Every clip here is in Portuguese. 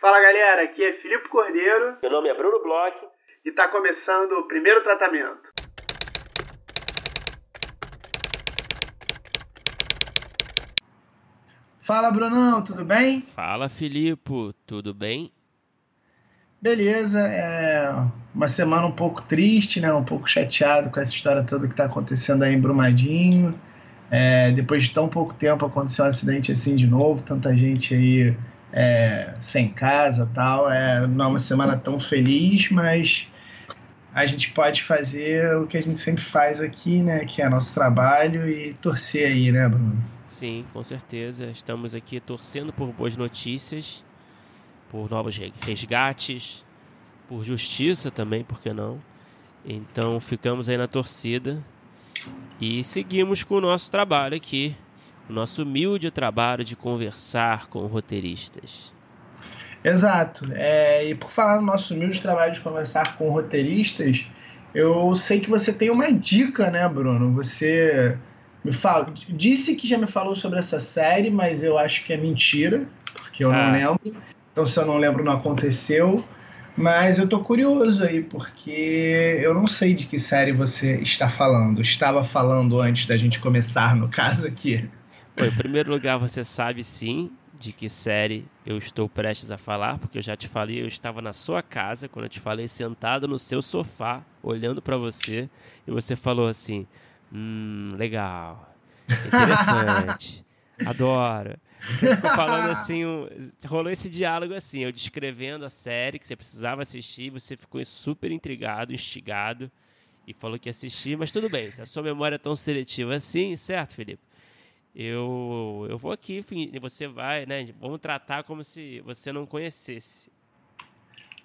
Fala galera, aqui é Filipe Cordeiro. Meu nome é Bruno Bloch. E está começando o primeiro tratamento. Fala Brunão, tudo bem? Fala Filipe, tudo bem? Beleza, é uma semana um pouco triste, né? Um pouco chateado com essa história toda que está acontecendo aí em Brumadinho. É, depois de tão pouco tempo aconteceu um acidente assim de novo, tanta gente aí é, sem casa tal. É, não é uma semana tão feliz, mas a gente pode fazer o que a gente sempre faz aqui, né? Que é nosso trabalho e torcer aí, né, Bruno? Sim, com certeza. Estamos aqui torcendo por boas notícias por novos resgates, por justiça também, por que não? Então ficamos aí na torcida e seguimos com o nosso trabalho aqui, o nosso humilde trabalho de conversar com roteiristas. Exato. É, e por falar no nosso humilde trabalho de conversar com roteiristas, eu sei que você tem uma dica, né, Bruno? Você me fala, disse que já me falou sobre essa série, mas eu acho que é mentira, porque eu ah. não lembro. Então, se eu não lembro, não aconteceu. Mas eu tô curioso aí, porque eu não sei de que série você está falando. Estava falando antes da gente começar, no caso aqui. Bom, em primeiro lugar, você sabe sim de que série eu estou prestes a falar, porque eu já te falei, eu estava na sua casa quando eu te falei sentado no seu sofá, olhando para você, e você falou assim: "Hum, legal. Interessante. Adoro. Você ficou falando assim, um, rolou esse diálogo assim, eu descrevendo a série que você precisava assistir, você ficou super intrigado, instigado e falou que ia assistir, mas tudo bem, se a sua memória é tão seletiva assim, certo, Felipe? Eu, eu vou aqui, você vai, né? Vamos tratar como se você não conhecesse.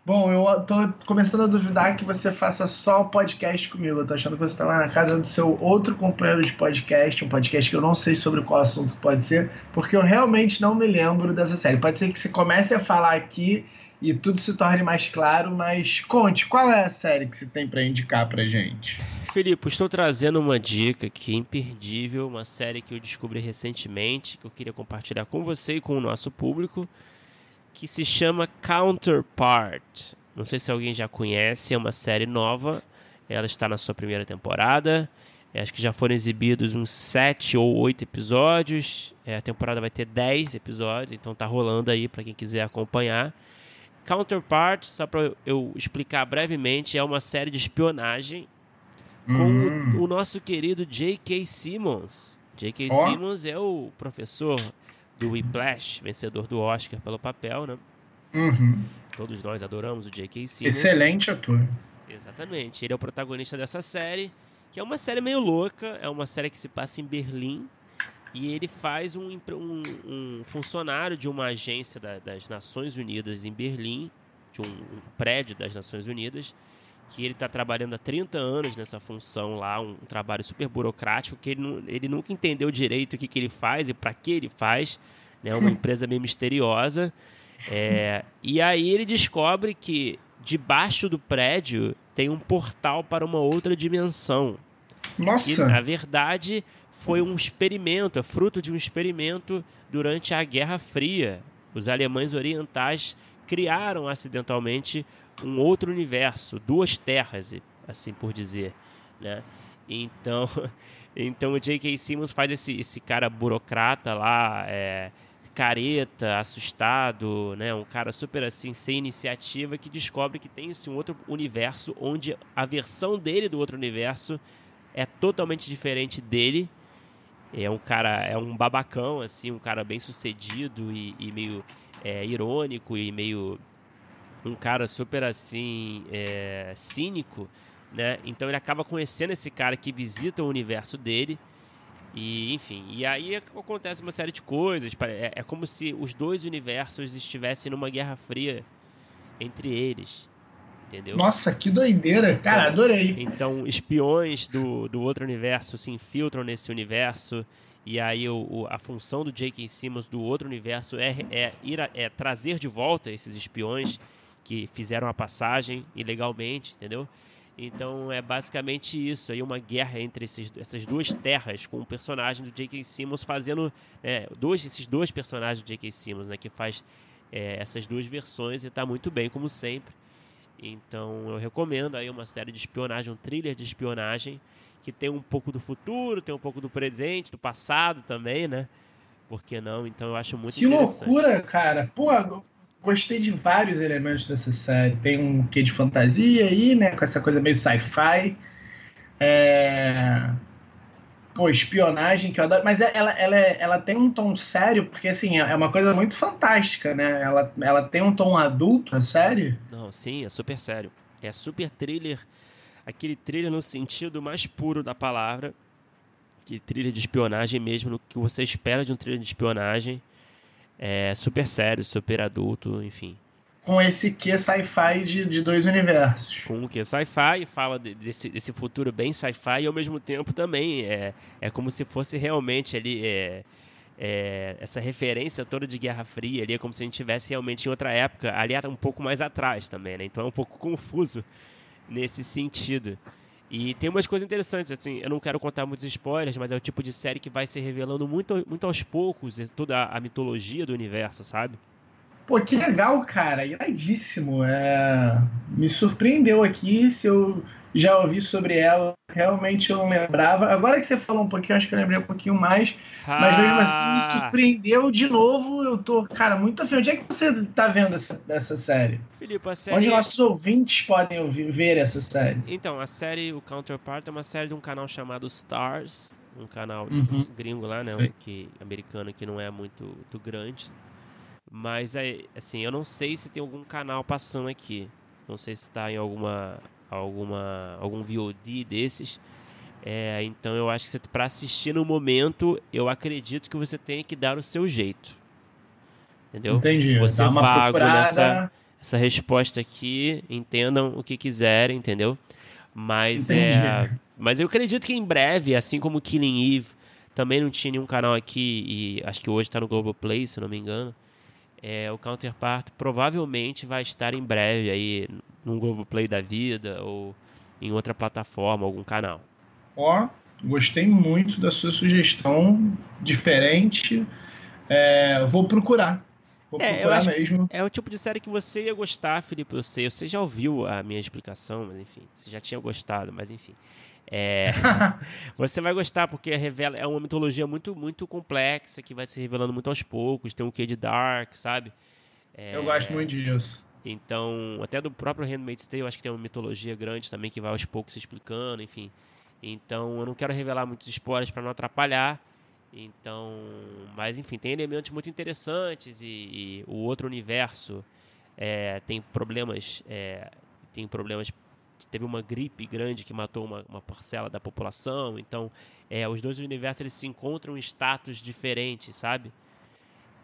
Bom, eu tô começando a duvidar que você faça só o podcast comigo. Eu tô achando que você tá lá na casa do seu outro companheiro de podcast, um podcast que eu não sei sobre qual assunto pode ser, porque eu realmente não me lembro dessa série. Pode ser que você comece a falar aqui e tudo se torne mais claro, mas conte, qual é a série que você tem para indicar pra gente? Felipe, estou trazendo uma dica que imperdível, uma série que eu descobri recentemente, que eu queria compartilhar com você e com o nosso público que se chama Counterpart. Não sei se alguém já conhece, é uma série nova. Ela está na sua primeira temporada. É, acho que já foram exibidos uns sete ou oito episódios. É, a temporada vai ter dez episódios, então tá rolando aí para quem quiser acompanhar. Counterpart, só para eu explicar brevemente, é uma série de espionagem com hum. o, o, nosso querido J.K. Simmons. J.K. Oh. Simmons é o professor do Whiplash, vencedor do Oscar pelo papel, né? Uhum. Todos nós adoramos o J.K. Simmons. Excelente ator. Exatamente. Ele é o protagonista dessa série, que é uma série meio louca, é uma série que se passa em Berlim, e ele faz um, um, um funcionário de uma agência da, das Nações Unidas em Berlim, de um, um prédio das Nações Unidas, que ele está trabalhando há 30 anos nessa função lá, um, um trabalho super burocrático, que ele, ele nunca entendeu direito o que, que ele faz e para que ele faz, né? Uma empresa meio misteriosa. É, e aí ele descobre que debaixo do prédio tem um portal para uma outra dimensão. Nossa! E, na verdade, foi um experimento, é fruto de um experimento durante a Guerra Fria. Os alemães orientais criaram acidentalmente um outro universo, duas terras, assim por dizer, né? Então, então o J.K. Simmons faz esse, esse cara burocrata lá, é, careta, assustado, né? Um cara super assim, sem iniciativa, que descobre que tem esse outro universo onde a versão dele do outro universo é totalmente diferente dele. É um cara, é um babacão, assim, um cara bem sucedido e, e meio é, irônico e meio um cara super assim é, cínico, né? Então ele acaba conhecendo esse cara que visita o universo dele e enfim, e aí acontece uma série de coisas. É, é como se os dois universos estivessem numa guerra fria entre eles. Entendeu? Nossa, que doideira, cara, então, adorei. Então, espiões do, do outro universo se infiltram nesse universo. E aí o, o, a função do J.K. Simmons do outro universo é, é, ir a, é trazer de volta esses espiões que fizeram a passagem ilegalmente, entendeu? Então é basicamente isso aí, uma guerra entre esses, essas duas terras, com o personagem do J.K. Simmons fazendo. É, dois, esses dois personagens do J.K. Simmons, né? Que faz é, essas duas versões e está muito bem, como sempre. Então eu recomendo aí uma série de espionagem, um thriller de espionagem que tem um pouco do futuro, tem um pouco do presente, do passado também, né? Por que não? Então eu acho muito que interessante. Que loucura, cara. Pô, gostei de vários elementos dessa série. Tem um quê de fantasia aí, né? Com essa coisa meio sci-fi. É... Pô, espionagem que eu adoro. Mas é, ela, ela, é, ela tem um tom sério, porque assim, é uma coisa muito fantástica, né? Ela, ela tem um tom adulto, a série. Não, sim, é super sério. É super thriller. Aquele thriller no sentido mais puro da palavra. Que thriller de espionagem mesmo, no que você espera de um thriller de espionagem. É super sério, super adulto, enfim. Com esse que sci-fi de, de dois universos. Com o que sci-fi, fala desse, desse futuro bem sci-fi e ao mesmo tempo também é, é como se fosse realmente ali. É, é, essa referência toda de Guerra Fria ali é como se a gente estivesse realmente em outra época, ali era um pouco mais atrás também, né? Então é um pouco confuso nesse sentido. E tem umas coisas interessantes, assim, eu não quero contar muitos spoilers, mas é o tipo de série que vai se revelando muito, muito aos poucos toda a mitologia do universo, sabe? Pô, que legal, cara, iradíssimo. É... Me surpreendeu aqui se eu já ouvi sobre ela, realmente eu não lembrava. Agora que você falou um pouquinho, acho que eu lembrei um pouquinho mais. Ah. Mas mesmo assim me ah. surpreendeu de novo. Eu tô, cara, muito afim. Onde é que você tá vendo essa, essa série? Filipe, a série. Onde nossos ouvintes podem ouvir, ver essa série? Então, a série, o Counterpart, é uma série de um canal chamado Stars. Um canal uhum. gringo lá, né? Um que, americano que não é muito, muito grande. Mas, é, assim, eu não sei se tem algum canal passando aqui. Não sei se está em alguma alguma algum VOD desses. É, então eu acho que para assistir no momento, eu acredito que você tem que dar o seu jeito. Entendeu? Entendi. Você Dá vago nessa essa resposta aqui, entendam o que quiserem, entendeu? Mas é, Entendi. é, mas eu acredito que em breve, assim como Killing Eve, também não tinha nenhum canal aqui e acho que hoje está no Globoplay, se não me engano. É, o Counterpart provavelmente vai estar em breve aí num Globoplay da vida ou em outra plataforma, algum canal. Ó, gostei muito da sua sugestão, diferente. É, vou procurar. Vou é, procurar mesmo. É o tipo de série que você ia gostar, Felipe, eu sei. Você já ouviu a minha explicação, mas enfim, você já tinha gostado, mas enfim. É, você vai gostar porque revela é uma mitologia muito muito complexa que vai se revelando muito aos poucos. Tem um quê de dark, sabe? É, eu gosto muito disso. Então, até do próprio Handmaid's Tale, eu acho que tem uma mitologia grande também que vai aos poucos se explicando, enfim. Então, eu não quero revelar muitos spoilers para não atrapalhar. Então, mas enfim, tem elementos muito interessantes e, e o outro universo é, tem problemas, é, tem problemas. Teve uma gripe grande que matou uma, uma parcela da população. Então, é, os dois universos eles se encontram em status diferentes, sabe?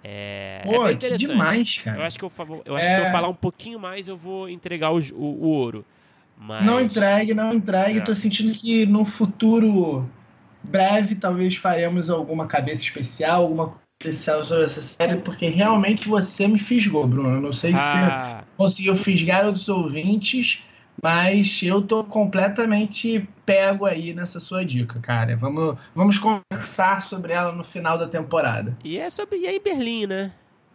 É, Pô, é bem demais, cara. Eu acho que, eu, eu acho é... que se eu falar um pouquinho mais, eu vou entregar o, o, o ouro. Mas... Não entregue, não entregue. É. Tô sentindo que no futuro breve talvez faremos alguma cabeça especial, alguma especial sobre essa série, porque realmente você me fisgou, Bruno. Eu não sei ah. se conseguiu fisgar outros ouvintes, mas eu tô completamente pego aí nessa sua dica, cara. Vamos, vamos conversar sobre ela no final da temporada. E é sobre e aí Berlim, né?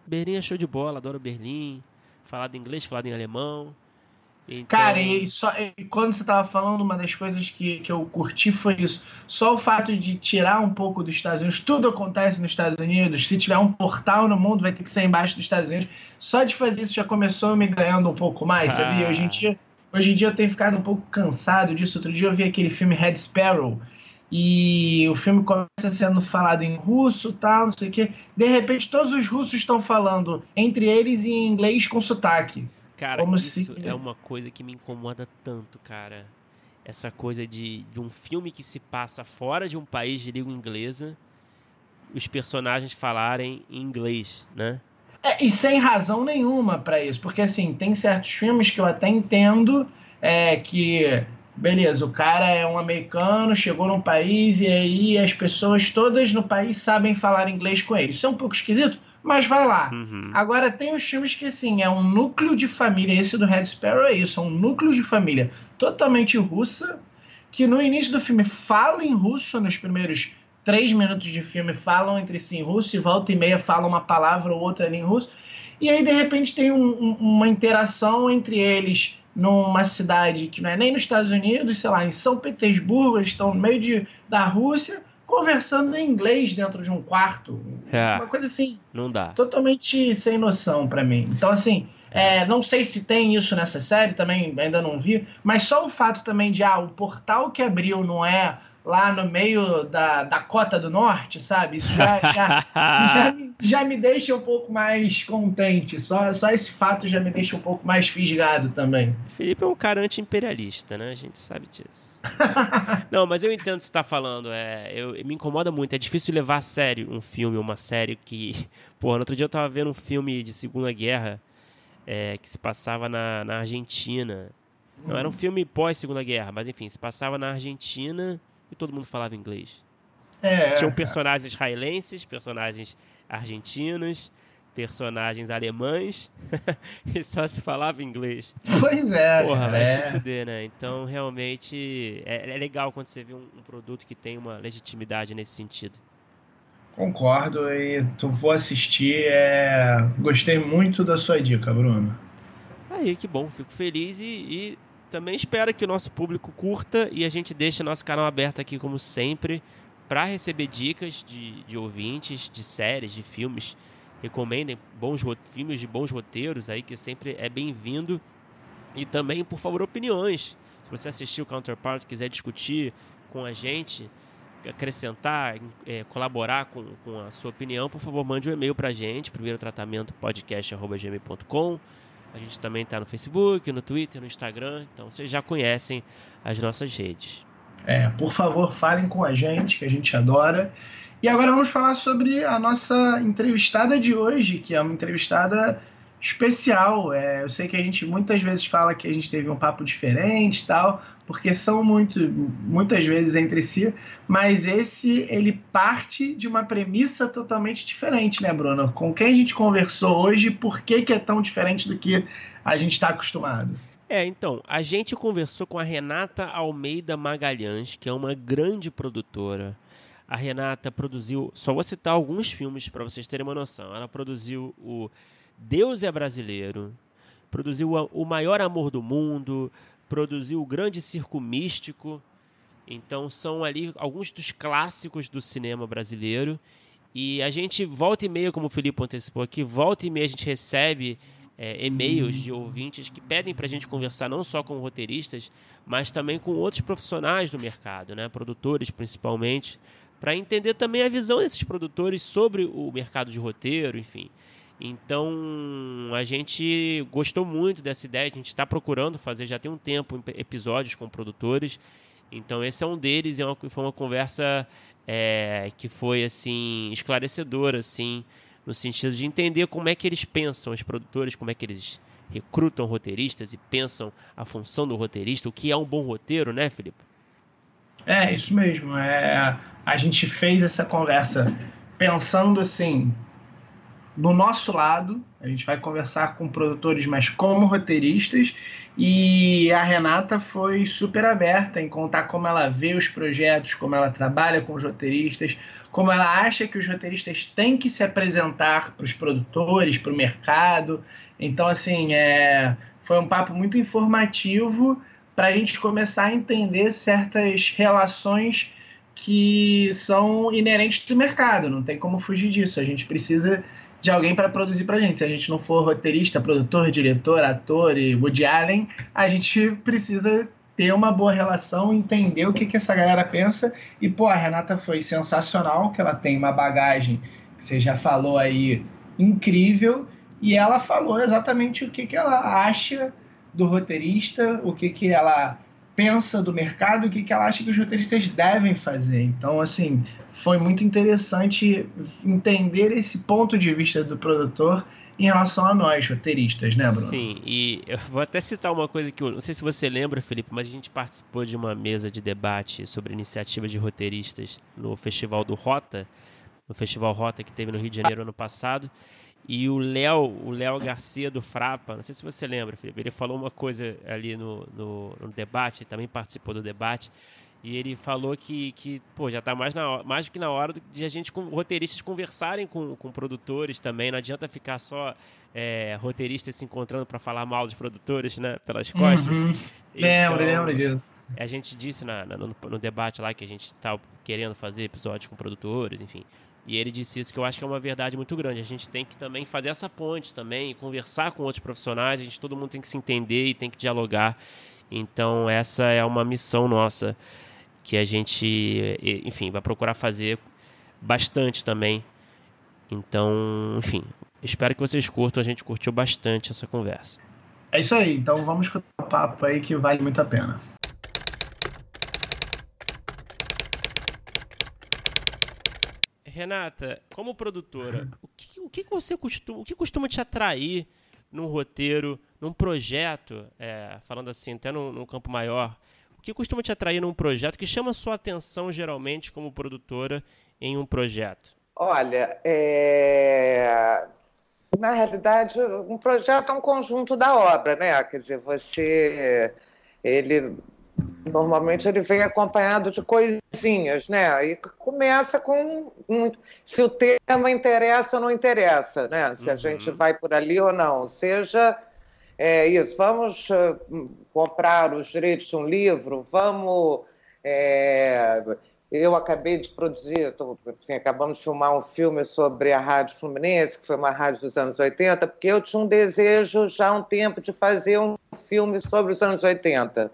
Berlim é show de bola, adoro Berlim. Falado em inglês, falado em alemão. Então... Cara, e, só, e quando você tava falando, uma das coisas que, que eu curti foi isso. Só o fato de tirar um pouco dos Estados Unidos, tudo acontece nos Estados Unidos. Se tiver um portal no mundo, vai ter que ser embaixo dos Estados Unidos. Só de fazer isso já começou me ganhando um pouco mais, ah. sabia? Hoje em dia Hoje em dia eu tenho ficado um pouco cansado disso. Outro dia eu vi aquele filme Red Sparrow e o filme começa sendo falado em russo, tal, não sei o quê. De repente todos os russos estão falando entre eles em inglês com sotaque. Cara, Como isso se... é uma coisa que me incomoda tanto, cara. Essa coisa de, de um filme que se passa fora de um país de língua inglesa, os personagens falarem em inglês, né? É, e sem razão nenhuma para isso, porque assim, tem certos filmes que eu até entendo é, que, beleza, o cara é um americano, chegou num país e aí as pessoas todas no país sabem falar inglês com ele. Isso é um pouco esquisito, mas vai lá. Uhum. Agora tem os filmes que assim, é um núcleo de família, esse do Red Sparrow é isso, é um núcleo de família totalmente russa, que no início do filme fala em russo nos primeiros três minutos de filme falam entre si em russo e volta e meia falam uma palavra ou outra ali em russo. e aí de repente tem um, um, uma interação entre eles numa cidade que não é nem nos Estados Unidos, sei lá, em São Petersburgo, eles estão no meio de, da Rússia, conversando em inglês dentro de um quarto. É, uma coisa assim. Não dá. Totalmente sem noção para mim. Então, assim, é. É, não sei se tem isso nessa série, também ainda não vi, mas só o fato também de, ah, o portal que abriu não é lá no meio da Dakota do Norte, sabe? Isso já, já, já, me, já, me deixa um pouco mais contente. Só, só esse fato já me deixa um pouco mais fisgado também. Felipe é um cara anti-imperialista, né? A gente sabe disso. Não, mas eu entendo o que você está falando. É, eu, me incomoda muito. É difícil levar a sério um filme, uma série que. Pô, no outro dia eu tava vendo um filme de Segunda Guerra é, que se passava na, na Argentina. Não era um filme pós-Segunda Guerra, mas enfim, se passava na Argentina e todo mundo falava inglês. É, Tinham personagens israelenses, personagens argentinos, personagens alemães e só se falava inglês. Pois é. Porra, vai é. se fuder, né? Então, realmente, é, é legal quando você vê um, um, produto que tem uma legitimidade nesse sentido. Concordo e tu vou assistir. É... Gostei muito da sua dica, Bruno. Aí, que bom. Fico feliz e, e também espero que o nosso público curta e a gente deixe nosso canal aberto aqui, como sempre, para receber dicas de, de ouvintes, de séries, de filmes. Recomendem bons filmes de bons roteiros aí, que sempre é bem-vindo. E também, por favor, opiniões. Se você assistiu o Counterpart quiser discutir com a gente, acrescentar, é, colaborar com, com a sua opinião, por favor, mande um e-mail para a gente, primeiro tratamento podcast.gmail.com a gente também está no Facebook, no Twitter, no Instagram, então vocês já conhecem as nossas redes. É, por favor, falem com a gente, que a gente adora. E agora vamos falar sobre a nossa entrevistada de hoje, que é uma entrevistada especial. É, eu sei que a gente muitas vezes fala que a gente teve um papo diferente e tal, porque são muito, muitas vezes entre si, mas esse ele parte de uma premissa totalmente diferente, né, Bruno? Com quem a gente conversou hoje, por que, que é tão diferente do que a gente está acostumado? É, então, a gente conversou com a Renata Almeida Magalhães, que é uma grande produtora. A Renata produziu, só vou citar alguns filmes para vocês terem uma noção. Ela produziu o Deus é Brasileiro, produziu O Maior Amor do Mundo, produziu o Grande Circo Místico. Então são ali alguns dos clássicos do cinema brasileiro. E a gente volta e meia, como o Felipe antecipou aqui, volta e meia a gente recebe é, e-mails de ouvintes que pedem para a gente conversar não só com roteiristas, mas também com outros profissionais do mercado, né? produtores principalmente, para entender também a visão desses produtores sobre o mercado de roteiro, enfim. Então a gente gostou muito dessa ideia, a gente está procurando fazer já tem um tempo episódios com produtores. Então esse é um deles e é foi uma conversa é, que foi assim esclarecedora, assim, no sentido de entender como é que eles pensam, os produtores, como é que eles recrutam roteiristas e pensam a função do roteirista, o que é um bom roteiro, né, Felipe? É, isso mesmo. É, a gente fez essa conversa pensando assim, do nosso lado, a gente vai conversar com produtores, mas como roteiristas, e a Renata foi super aberta em contar como ela vê os projetos, como ela trabalha com os roteiristas, como ela acha que os roteiristas têm que se apresentar para os produtores, para o mercado. Então, assim, é, foi um papo muito informativo para a gente começar a entender certas relações que são inerentes do mercado, não tem como fugir disso. A gente precisa de alguém para produzir para a gente. Se a gente não for roteirista, produtor, diretor, ator e Woody Allen, a gente precisa ter uma boa relação, entender o que, que essa galera pensa. E, pô, a Renata foi sensacional, que ela tem uma bagagem que você já falou aí incrível, e ela falou exatamente o que, que ela acha do roteirista, o que, que ela pensa do mercado, o que, que ela acha que os roteiristas devem fazer. Então, assim, foi muito interessante entender esse ponto de vista do produtor em relação a nós, roteiristas, né, Bruno? Sim, e eu vou até citar uma coisa que eu não sei se você lembra, Felipe, mas a gente participou de uma mesa de debate sobre iniciativa de roteiristas no Festival do Rota, no Festival Rota que teve no Rio de Janeiro ano passado. E o Léo, o Léo Garcia do Frapa, não sei se você lembra, Felipe, ele falou uma coisa ali no, no, no debate, também participou do debate, E ele falou que, que pô, já está mais, na, mais do que na hora de a gente, com, roteiristas, conversarem com, com produtores também. Não adianta ficar só é, roteiristas se encontrando para falar mal dos produtores, né? Pelas costas. Uhum. Então, lembra, disso. A gente disse na, na no, no, debate lá que a gente estava querendo fazer episódios com produtores, enfim. E ele disse isso que eu acho que é uma verdade muito grande. A gente tem que também fazer essa ponte também, conversar com outros profissionais. A gente todo mundo tem que se entender e tem que dialogar. Então essa é uma missão nossa que a gente, enfim, vai procurar fazer bastante também. Então, enfim, espero que vocês curtam. A gente curtiu bastante essa conversa. É isso aí. Então vamos escutar o papo aí que vale muito a pena. Renata, como produtora, o que, o que você costuma, o que costuma te atrair num roteiro, num projeto, é, falando assim, até num, num, campo maior, o que costuma te atrair num projeto que chama sua atenção geralmente como produtora em um projeto? Olha, é... na realidade, um projeto é um conjunto da obra, né? Quer dizer, você ele Normalmente ele vem acompanhado de coisinhas, né? E começa com um, se o tema interessa ou não interessa, né? Se uhum. a gente vai por ali ou não. Seja é, isso, vamos uh, comprar os direitos de um livro, vamos. É, eu acabei de produzir, tô, assim, acabamos de filmar um filme sobre a Rádio Fluminense, que foi uma rádio dos anos 80, porque eu tinha um desejo já há um tempo de fazer um filme sobre os anos 80.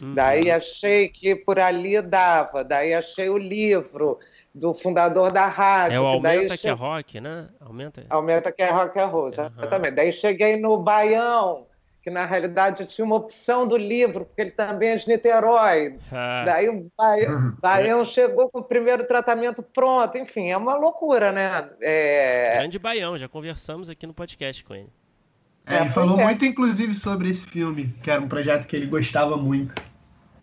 Uhum. Daí achei que por ali dava, daí achei o livro do fundador da rádio. É o Aumenta que, que é Rock, né? Aumenta. Aumenta que é Rock é Rosa, uhum. exatamente. Daí cheguei no Baião, que na realidade tinha uma opção do livro, porque ele também é de Niterói. Ah. Daí o Baião, uhum. Baião, chegou com o primeiro tratamento pronto. Enfim, é uma loucura, né? É... Grande Baião, já conversamos aqui no podcast com ele. É, ele falou é. muito, inclusive, sobre esse filme, que era um projeto que ele gostava muito.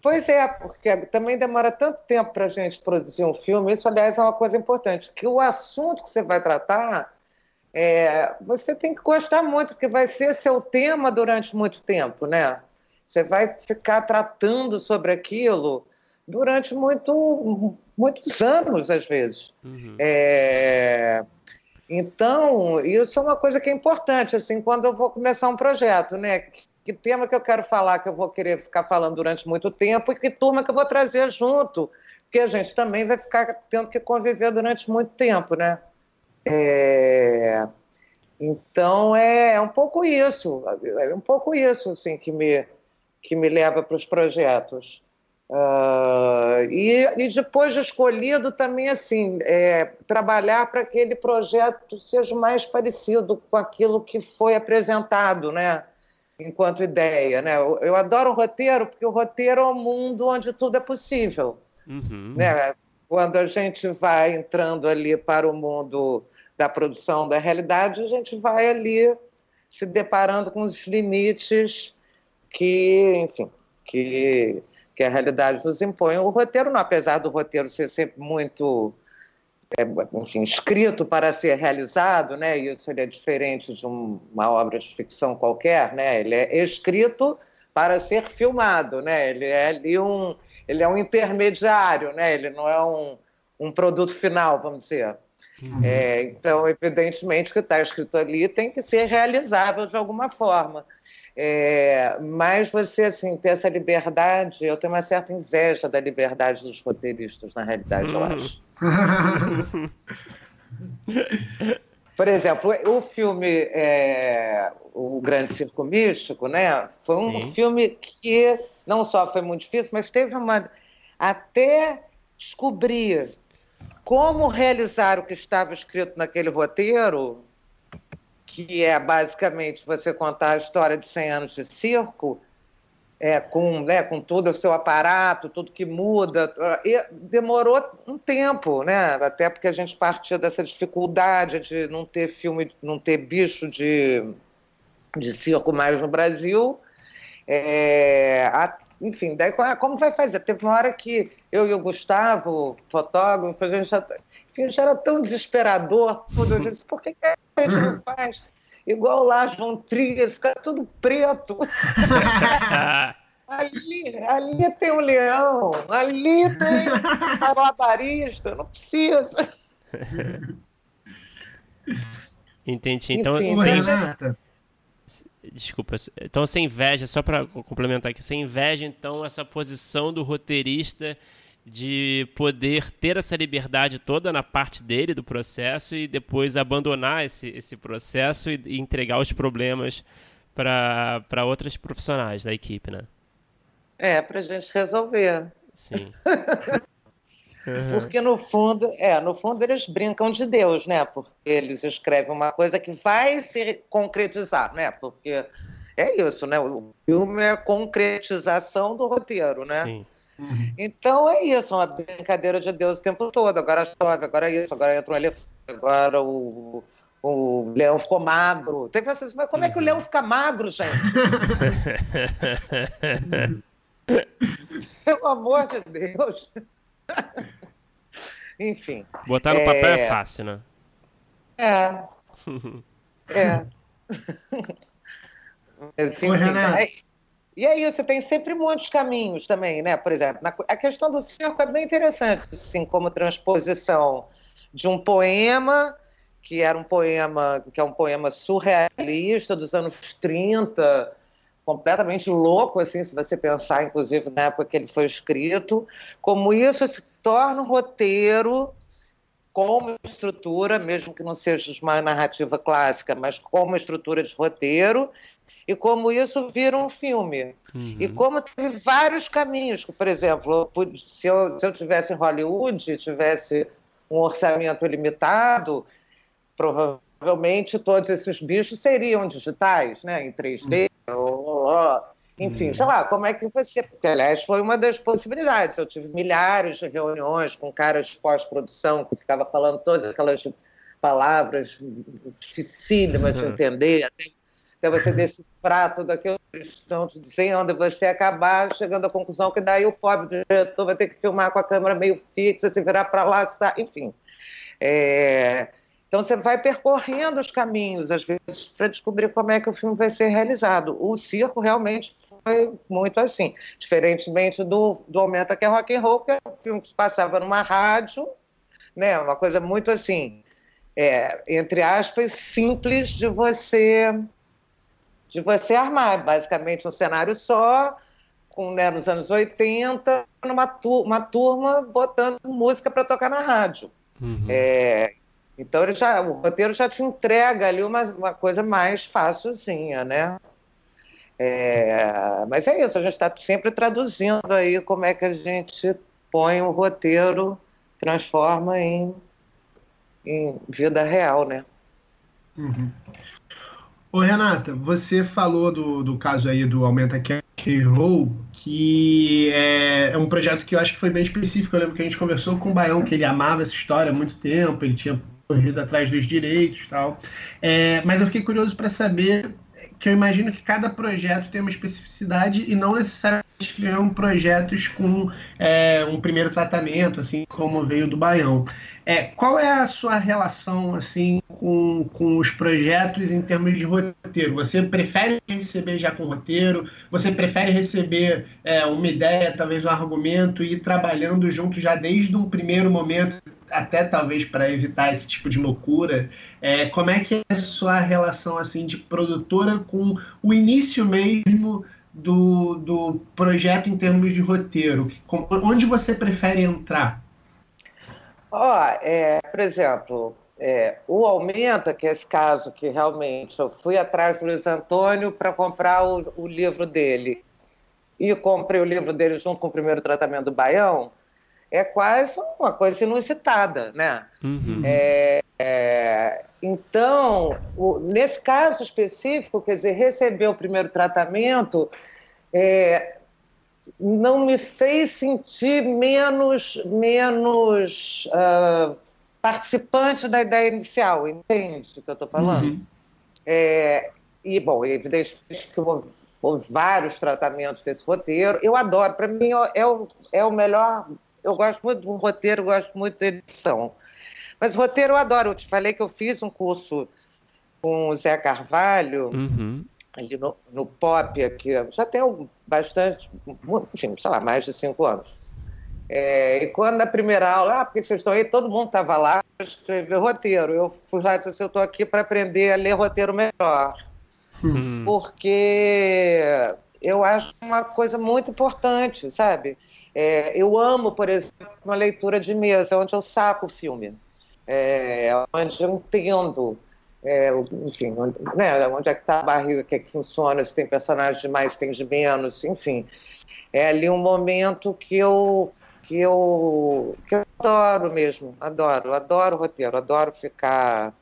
Pois é, porque também demora tanto tempo para a gente produzir um filme. Isso, aliás, é uma coisa importante, que o assunto que você vai tratar, é, você tem que gostar muito, porque vai ser seu tema durante muito tempo, né? Você vai ficar tratando sobre aquilo durante muito, muitos anos, às vezes. Uhum. É, então, isso é uma coisa que é importante, assim, quando eu vou começar um projeto, né? Que tema que eu quero falar, que eu vou querer ficar falando durante muito tempo e que turma que eu vou trazer junto, porque a gente também vai ficar tendo que conviver durante muito tempo, né? É... Então, é, é um pouco isso, é um pouco isso, assim, que me, que me leva para os projetos. Uh, e, e, depois de escolhido também assim é, trabalhar para que aquele projeto seja mais parecido com aquilo que foi apresentado, né? Enquanto ideia, né? Eu, eu adoro o roteiro porque o roteiro é um mundo onde tudo é possível, uhum. né? Quando a gente vai entrando ali para o mundo da produção da realidade, a gente vai ali se deparando com os limites que, enfim, que que a realidade nos impõe. O roteiro, não, apesar do roteiro ser sempre muito é, enfim, escrito para ser realizado, né? Isso ele é diferente de um, uma obra de ficção qualquer, né? Ele é escrito para ser filmado, né? Ele é ali um, ele é um intermediário, né? Ele não é um, um produto final, vamos dizer. Uhum. É, então, evidentemente, o que está escrito ali tem que ser realizável de alguma forma. É, mas você, assim, ter essa liberdade, eu tenho uma certa inveja da liberdade dos roteiristas, na realidade, eu acho. Por exemplo, o filme é, O Grande Circo Místico, né? Foi um Sim. filme que não só foi muito difícil, mas teve uma. Até descobrir como realizar o que estava escrito naquele roteiro que é basicamente você contar a história de 100 anos de circo, é, com, né, com todo o seu aparato, tudo que muda. E demorou um tempo, né? até porque a gente partia dessa dificuldade de não ter filme, não ter bicho de, de circo mais no Brasil. É, a, enfim, daí como vai fazer? Teve uma hora que eu e o Gustavo, fotógrafo, a gente já, já era tão desesperador. Quando eu disse, por que, que a gente não faz igual lá João Trias, fica tudo preto? Ali, ali tem um leão, ali tem um malabarista, não precisa. Entendi. Então, Enfim, sem, mas- Renata, desculpa. Então, você inveja, só para complementar aqui, você inveja então essa posição do roteirista de poder ter essa liberdade toda na parte dele do processo e depois abandonar esse, esse processo e, e entregar os problemas para outras profissionais da equipe, né? É, pra gente resolver. Sim. Porque no fundo, é, no fundo eles brincam de Deus, né? Porque eles escrevem uma coisa que vai se concretizar, né? Porque é isso, né? O filme é a concretização do roteiro, né? Sim. Uhum. Então é isso, uma brincadeira de Deus o tempo todo. Agora chove, agora isso, agora entra um elefante, agora o, o leão ficou magro. Tem que falar assim, mas como é que o leão fica magro, gente? Pelo amor de Deus. Enfim. Botar no papel é É. fácil, né? É. É. Assim, Ô, Renata. é- E aí você tem sempre muitos caminhos também, né? Por exemplo, na- a questão do circo é bem interessante, assim, como transposição de um poema, que era um poema, que é um poema surrealista dos anos 30, completamente louco, assim, se você pensar, inclusive, na época que ele foi escrito, como isso se torna um roteiro com uma estrutura, mesmo que não seja uma narrativa clássica, mas com uma estrutura de roteiro, e como isso vira um filme. Uhum. E como teve vários caminhos, que, por exemplo, se eu, se eu tivesse em Hollywood, e tivesse um orçamento limitado, provavelmente todos esses bichos seriam digitais, né, em 3D, ou- ou- ou- enfim, sei lá, como é que vai ser? Porque, aliás, foi uma das possibilidades. Eu tive milhares de reuniões com caras de pós-produção que ficava falando todas aquelas palavras dificílimas de Uhum. entender, até, até você decifrar tudo aquilo que eles estão te dizendo, e você acabar chegando à conclusão que daí o pobre diretor vai ter que filmar com a câmera meio fixa, se virar para lá, enfim. É, Então você vai percorrendo os caminhos, às vezes, para descobrir como é que o filme vai ser realizado. O circo realmente foi muito assim, diferentemente do, do Aumenta que é Rock and Roll, que é um filme que se passava numa rádio, né, uma coisa muito assim, é, entre aspas, simples de você de você armar, basicamente um cenário só, com, né, nos anos 80, numa tu- uma turma botando música para tocar na rádio. Uhum. É, então ele já, o roteiro já te entrega ali uma, uma coisa mais fácilzinha, né? É, mas é isso, a gente está sempre traduzindo aí como é que a gente põe o roteiro, transforma em, em vida real, né? Uhum. Ô, Renata, você falou do, do caso aí do Aumenta K Roll, que é, é um projeto que eu acho que foi bem específico. Eu lembro que a gente conversou com o Baião, que ele amava essa história há muito tempo, ele tinha corrido atrás dos direitos e tal. É, mas eu fiquei curioso para saber que eu imagino que cada projeto tem uma especificidade e não necessariamente criam projetos com é, um primeiro tratamento, assim como veio do Baião. É, qual é a sua relação assim com, com os projetos em termos de roteiro? Você prefere receber já com roteiro? Você prefere receber é, uma ideia, talvez um argumento e ir trabalhando junto já desde um primeiro momento, até talvez para evitar esse tipo de loucura? É, como é que é a sua relação assim de produtora com o início mesmo do, do projeto em termos de roteiro? Onde você prefere entrar? Ó, é, por exemplo, é, o Aumenta, que é esse caso que realmente eu fui atrás do Luiz Antônio para comprar o, o livro dele e comprei o livro dele junto com o primeiro tratamento do Baião, é quase uma coisa inusitada, né? Uhum. É, então, o- nesse caso específico, quer dizer, receber o primeiro tratamento é, não me fez sentir menos, menos ah, participante da ideia inicial, entende o que eu estou falando? Uhum. É, e, bom, evidentemente que houve, houve vários tratamentos desse roteiro. Eu adoro, para mim é o, é o melhor. Eu gosto muito do roteiro, gosto muito da edição. Mas o roteiro eu adoro. Eu te falei que eu fiz um curso com o Zé Carvalho, Uhum. ali no, no pop aqui, já tem bastante, enfim, sei lá, mais de cinco anos. É, e quando na primeira aula, ah, porque vocês estão aí, todo mundo estava lá para escrever roteiro. Eu fui lá e disse assim, eu estou aqui para aprender a ler roteiro melhor. Hum. Porque eu acho uma coisa muito importante, sabe? É, eu amo, por exemplo, uma leitura de mesa, onde eu saco o filme, é, onde eu entendo, é, enfim, onde, né, onde é que está a barriga, o que é que funciona, se tem personagem de mais, se tem de menos, enfim. É ali um momento que eu que eu, que eu adoro mesmo, adoro, adoro o roteiro, adoro ficar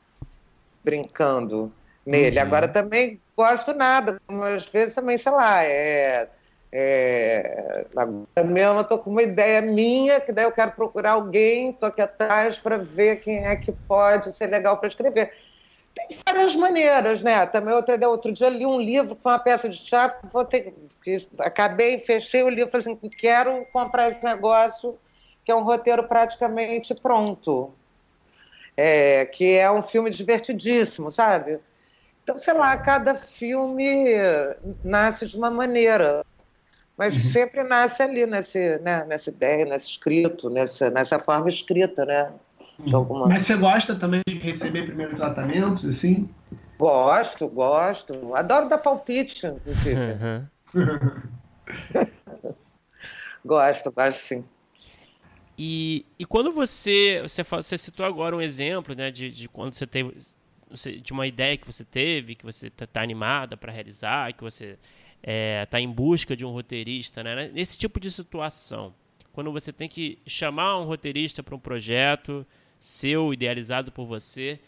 brincando nele. Uhum. Agora também gosto nada, às vezes também, sei lá, é, é, agora mesmo eu tô com uma ideia minha, que daí eu quero procurar alguém, tô aqui atrás para ver quem é que pode ser legal para escrever. Tem várias maneiras, né? Também outro, outro dia li um livro foi uma peça de teatro, vou ter, que acabei, fechei o livro, falei assim, quero comprar esse negócio, que é um roteiro praticamente pronto. É, que é um filme divertidíssimo, sabe? Então, sei lá, cada filme nasce de uma maneira, mas uhum. sempre nasce ali nesse, né, nessa ideia, nesse escrito, nessa, nessa forma escrita, né? Alguma... Mas você gosta também de receber primeiro tratamento, assim? Gosto, gosto. Adoro dar palpite, inclusive. Uhum. gosto, gosto sim. E, e quando você, você. Você citou agora um exemplo, né? De, de quando você teve. De uma ideia que você teve, que você está tá animada para realizar, que você está é, em busca de um roteirista, né? Nesse tipo de situação, quando você tem que chamar um roteirista para um projeto, seu, idealizado por você.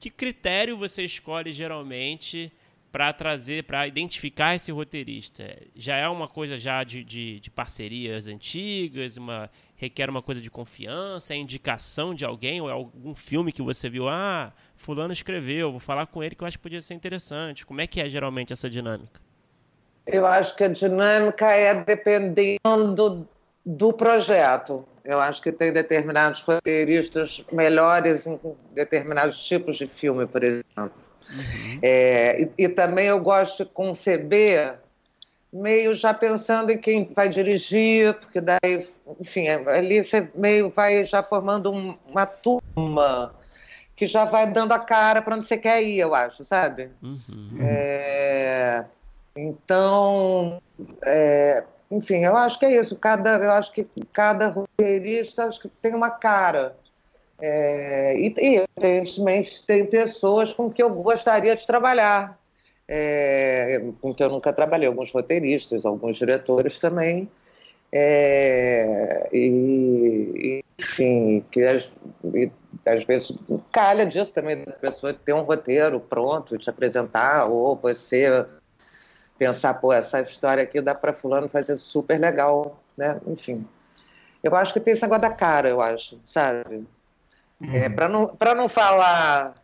Que critério você escolhe geralmente para trazer, para identificar esse roteirista? Já é uma coisa já de, de, de, parcerias antigas, uma requer uma coisa de confiança, é indicação de alguém ou é algum filme que você viu, ah, fulano escreveu, vou falar com ele que eu acho que podia ser interessante. Como é que é geralmente essa dinâmica? Eu acho que a dinâmica é dependendo do projeto. Eu acho que tem determinados roteiristas melhores em determinados tipos de filme, por exemplo. Uhum. É, e, e, também eu gosto de conceber meio já pensando em quem vai dirigir, porque daí, enfim, ali você meio vai já formando um, uma turma que já vai dando a cara para onde você quer ir, eu acho, sabe? Uhum. É, então, é, enfim, eu acho que é isso. Cada, eu acho que cada roteirista acho que tem uma cara. É, e, e, evidentemente, tem pessoas com que eu gostaria de trabalhar, é, com que eu nunca trabalhei, alguns roteiristas, alguns diretores também. É, e, enfim, que às, às vezes calha disso também, da pessoa ter um roteiro pronto, te apresentar, ou você pensar, pô, essa história aqui dá para fulano fazer super legal, né? Enfim. Eu acho que tem esse negócio da cara, eu acho, sabe? Uhum. É, para não, não falar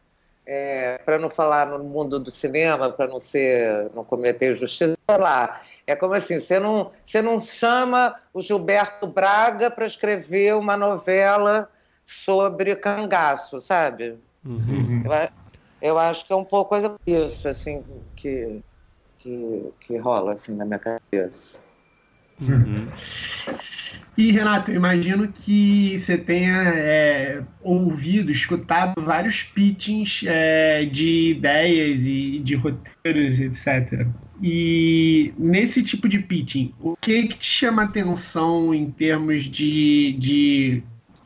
é, para não falar no mundo do cinema, para não ser, não cometer justiça, sei lá. É como assim, você não, você não chama o Gilberto Braga para escrever uma novela sobre cangaço, sabe? Uhum. Eu, eu, acho que é um pouco coisa isso, assim, que que, que rola assim na minha cabeça. Uhum. E Renato, eu imagino que você tenha é, ouvido, escutado vários pitchings é, de ideias e de roteiros, etc. E nesse tipo de pitching, o que, que te chama atenção em termos de, de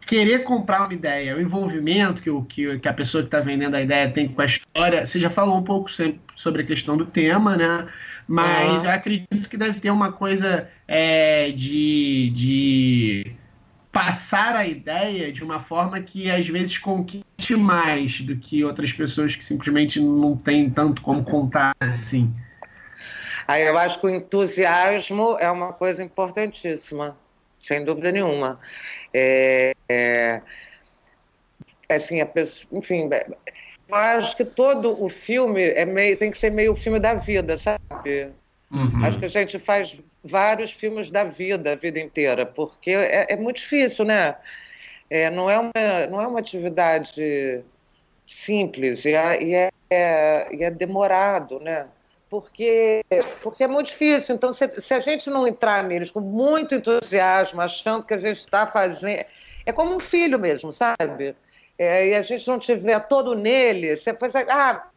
querer comprar uma ideia, o envolvimento que, o, que, que a pessoa que está vendendo a ideia tem com a história. Você já falou um pouco sobre a questão do tema, né? Mas eu acredito que deve ter uma coisa é, de, de passar a ideia de uma forma que às vezes conquiste mais do que outras pessoas que simplesmente não têm tanto como contar assim. Aí eu acho que o entusiasmo é uma coisa importantíssima, sem dúvida nenhuma. É, é, assim, a pessoa, enfim, eu acho que todo o filme é meio, tem que ser meio filme da vida, sabe? Uhum. Acho que a gente faz vários filmes da vida, a vida inteira, porque é, é muito difícil, né? É, não, é uma, não é uma atividade simples e é, e é, e é demorado, né? Porque, porque é muito difícil. Então, se, se a gente não entrar neles com muito entusiasmo, achando que a gente está fazendo. É como um filho mesmo, sabe? É, e a gente não tiver todo nele, você faz. Ah,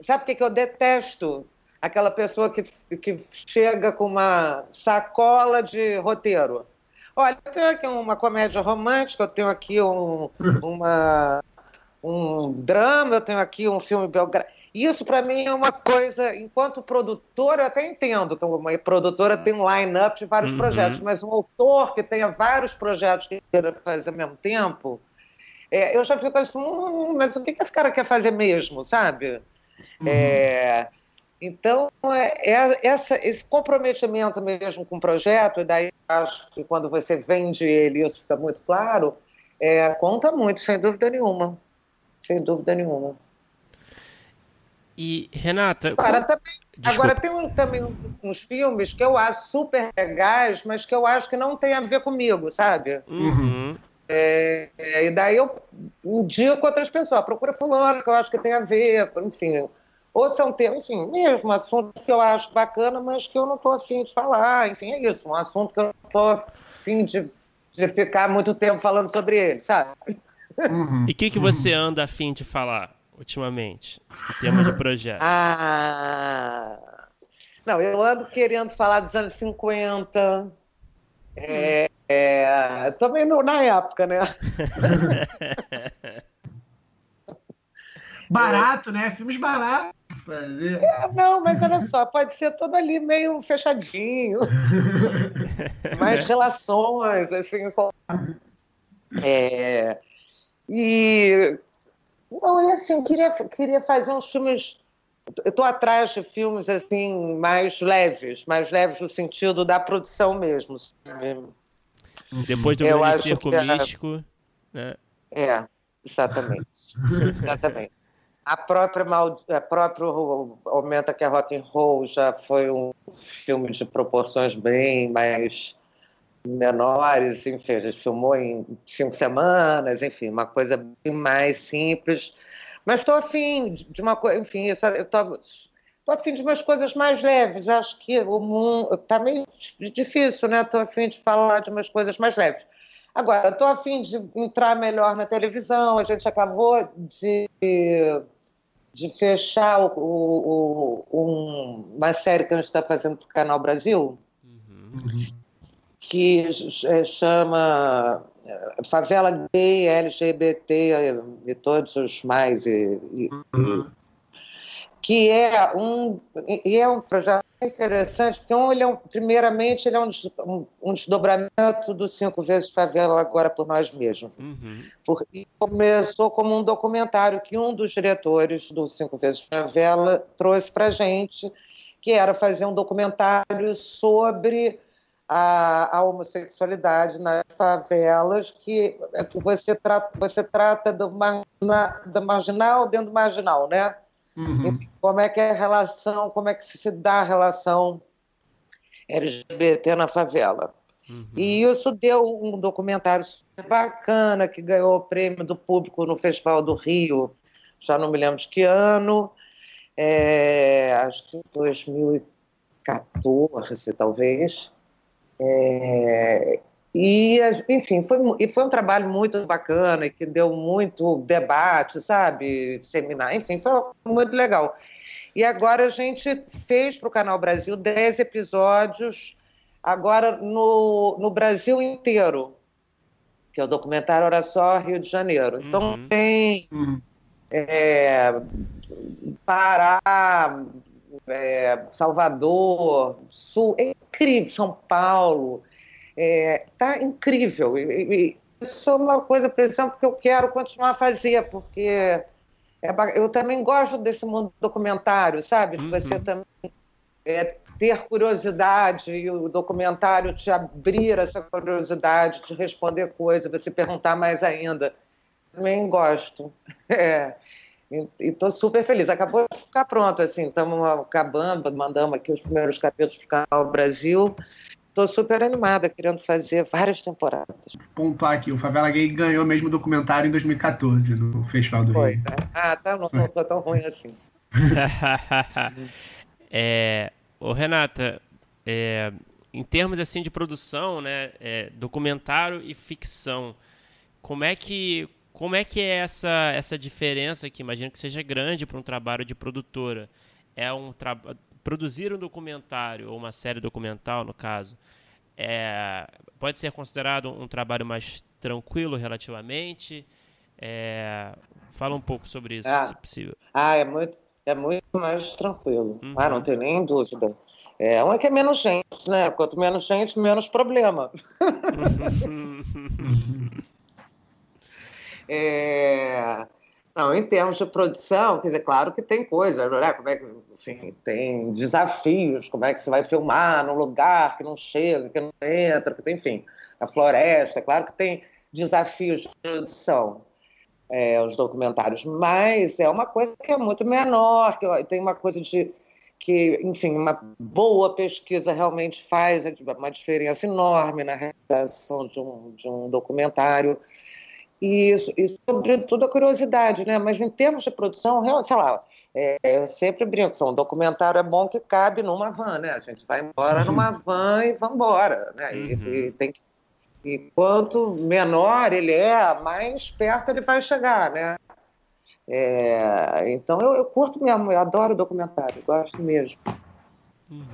sabe o que, que eu detesto? Aquela pessoa que, que chega com uma sacola de roteiro. Olha, eu tenho aqui uma comédia romântica, eu tenho aqui um, uma, um drama, eu tenho aqui um filme biográfico. Isso, para mim, é uma coisa, enquanto produtora, eu até entendo que uma produtora tem um line-up de vários uhum. projetos, mas um autor que tenha vários projetos que queira fazer ao mesmo tempo, é, eu já fico assim, hum, mas o que esse cara quer fazer mesmo, sabe? Uhum. É, então, é, é, essa, esse comprometimento mesmo com o projeto, e daí acho que quando você vende ele, isso fica muito claro, é, conta muito, sem dúvida nenhuma. Sem dúvida nenhuma. E, Renata. Agora, também, agora tem um, também uns filmes que eu acho super legais, mas que eu acho que não tem a ver comigo, sabe? Uhum. É, é, e daí eu indico outras pessoas, procura fulano, que eu acho que tem a ver, enfim. Ou são temas, enfim, mesmo assunto que eu acho bacana, mas que eu não estou afim de falar. Enfim, é isso, um assunto que eu não estou afim de, de ficar muito tempo falando sobre ele, sabe? Uhum. E o que, que você anda afim de falar? Ultimamente, em termos de projeto? Ah, não, eu ando querendo falar dos anos 50. É, é, também no, na época, né? Barato, né? Filmes baratos. É, não, mas olha só, pode ser todo ali meio fechadinho. Mais relações, assim. Só... É, e não, é assim, queria, queria fazer uns filmes. Eu estou atrás de filmes assim mais leves, mais leves no sentido da produção mesmo. Sabe? Depois do eu grande circo místico. Né? É, exatamente. exatamente. A própria, a própria Aumenta que é Rock and Roll já foi um filme de proporções bem mais menores, enfim, a gente filmou em cinco semanas, enfim, uma coisa bem mais simples. Mas estou afim de uma coisa, enfim, eu estou afim de umas coisas mais leves. Acho que o mundo está meio difícil, né? Estou afim de falar de umas coisas mais leves. Agora, estou afim de entrar melhor na televisão. A gente acabou de, de fechar o, o, o, uma série que a gente está fazendo para o Canal Brasil. Uhum que é, chama é, Favela Gay, LGBT e todos os mais. E, e, uhum. que é um, e é um projeto interessante, porque um, ele é um, primeiramente ele é um, um, um, desdobramento do Cinco Vezes Favela Agora por Nós Mesmos. Uhum. Porque começou como um documentário que um dos diretores do Cinco Vezes Favela trouxe para gente, que era fazer um documentário sobre a, a homossexualidade nas favelas, que, é que você, trata, você trata do, margina, do marginal dentro do marginal, né? Uhum. como é que é a relação, como é que se dá a relação LGBT na favela. Uhum. E isso deu um documentário bacana que ganhou o prêmio do público no Festival do Rio, já não me lembro de que ano, é, acho que 2014, talvez. É, e, enfim, foi, e foi um trabalho muito bacana e que deu muito debate, sabe? Seminar, enfim, foi muito legal. E agora a gente fez para o Canal Brasil 10 episódios, agora no, no Brasil inteiro, que é o documentário Era Só Rio de Janeiro. Então uhum. tem uhum. É, Pará, é, Salvador, Sul, é incrível, São Paulo, está é, incrível. E, e, isso é uma coisa, por exemplo, que eu quero continuar a fazer, porque é, eu também gosto desse mundo documentário, sabe? De uhum. você também é, ter curiosidade e o documentário te abrir essa curiosidade, te responder coisas, você perguntar mais ainda. Também gosto. É. E estou super feliz. Acabou de ficar pronto, assim, estamos acabando, mandamos aqui os primeiros capítulos para o canal Brasil. Estou super animada, querendo fazer várias temporadas. Pontuar aqui, o Favela Gay ganhou mesmo documentário em 2014, no Festival do Foi, Rio. Né? Ah, tá, não estou tão ruim assim. É, ô Renata, é, em termos assim de produção, né, é, documentário e ficção, como é que como é que é essa essa diferença que imagino que seja grande para um trabalho de produtora? É um produzir um documentário ou uma série documental, no caso, é, pode ser considerado um trabalho mais tranquilo relativamente? É, fala um pouco sobre isso, ah, se possível. Ah, é muito, é muito mais tranquilo. Uhum. Ah, não tem nem dúvida. É, um é que é menos gente, né? Quanto menos gente, menos problema. é, não, em termos de produção, quer dizer, claro que tem coisa, né? Como é que, enfim, tem desafios, como é que você vai filmar num lugar que não chega, que não entra, que tem, enfim, a floresta, claro que tem desafios de produção, é, os documentários, mas é uma coisa que é muito menor, que tem uma coisa de que, enfim, uma boa pesquisa realmente faz uma diferença enorme na realização de um, de um documentário. E, isso, e, sobretudo, a curiosidade, né? Mas em termos de produção, sei lá, é, eu sempre brinco, um documentário é bom que cabe numa van, né? A gente vai embora numa van e vamos embora, né? Uhum. E, e, tem que, e quanto menor ele é, mais perto ele vai chegar, né? É, então eu, eu, curto mesmo, eu adoro documentário, gosto mesmo. Uhum.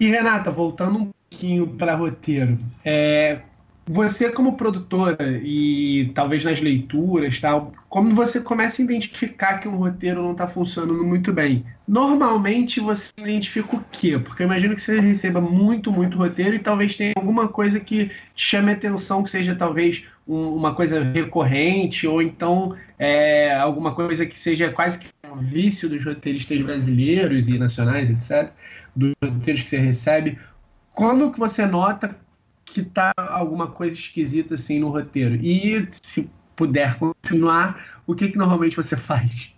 E Renata, voltando um pouquinho para roteiro, é, você como produtora e talvez nas leituras tal, como você começa a identificar que um roteiro não está funcionando muito bem? Normalmente você identifica o quê? Porque eu imagino que você receba muito, muito roteiro e talvez tenha alguma coisa que chame atenção, que seja talvez um, uma coisa recorrente ou então é, alguma coisa que seja quase que um vício dos roteiristas brasileiros e nacionais, etc., dos roteiros que você recebe. Quando que você nota que tá alguma coisa esquisita assim no roteiro. E se puder continuar, o que, que normalmente você faz?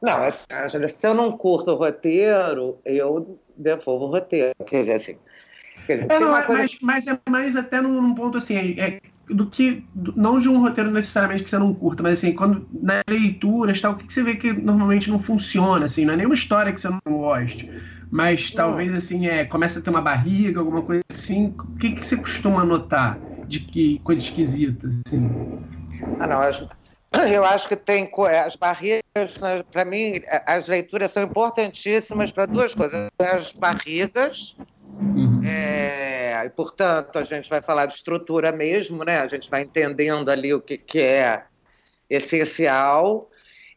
Não, assim, se eu não curto o roteiro, eu devolvo o roteiro. Quer dizer, assim. Quer dizer, é, não, é, coisa... mas, mas, é mais até num, num ponto assim, é, do que. não de um roteiro necessariamente que você não curta, mas assim, quando na leitura tal, o que, que você vê que normalmente não funciona, assim, não é nenhuma história que você não goste mas talvez assim é começa a ter uma barriga, alguma coisa assim. O que, que você costuma notar de que coisa esquisita assim? Ah, não, eu acho que tem é, as barrigas, né, para mim, é, as leituras são importantíssimas para duas coisas: as barrigas. Uhum. É, e, portanto, a gente vai falar de estrutura mesmo, né? A gente vai entendendo ali o que, que é essencial.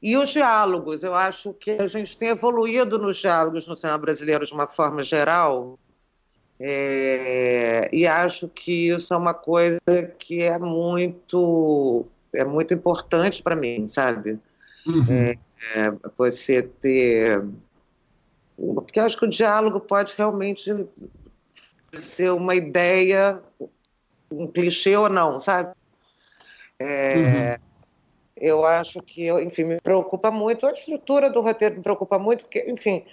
E os diálogos, eu acho que a gente tem evoluído nos diálogos no cinema brasileiro de uma forma geral, é, e acho que isso é uma coisa que é muito é muito importante para mim, sabe? Uhum. É, é, você ter porque eu acho que o diálogo pode realmente ser uma ideia, um clichê ou não, sabe? É, uhum eu acho que, enfim, me preocupa muito, a estrutura do roteiro me preocupa muito, porque, enfim,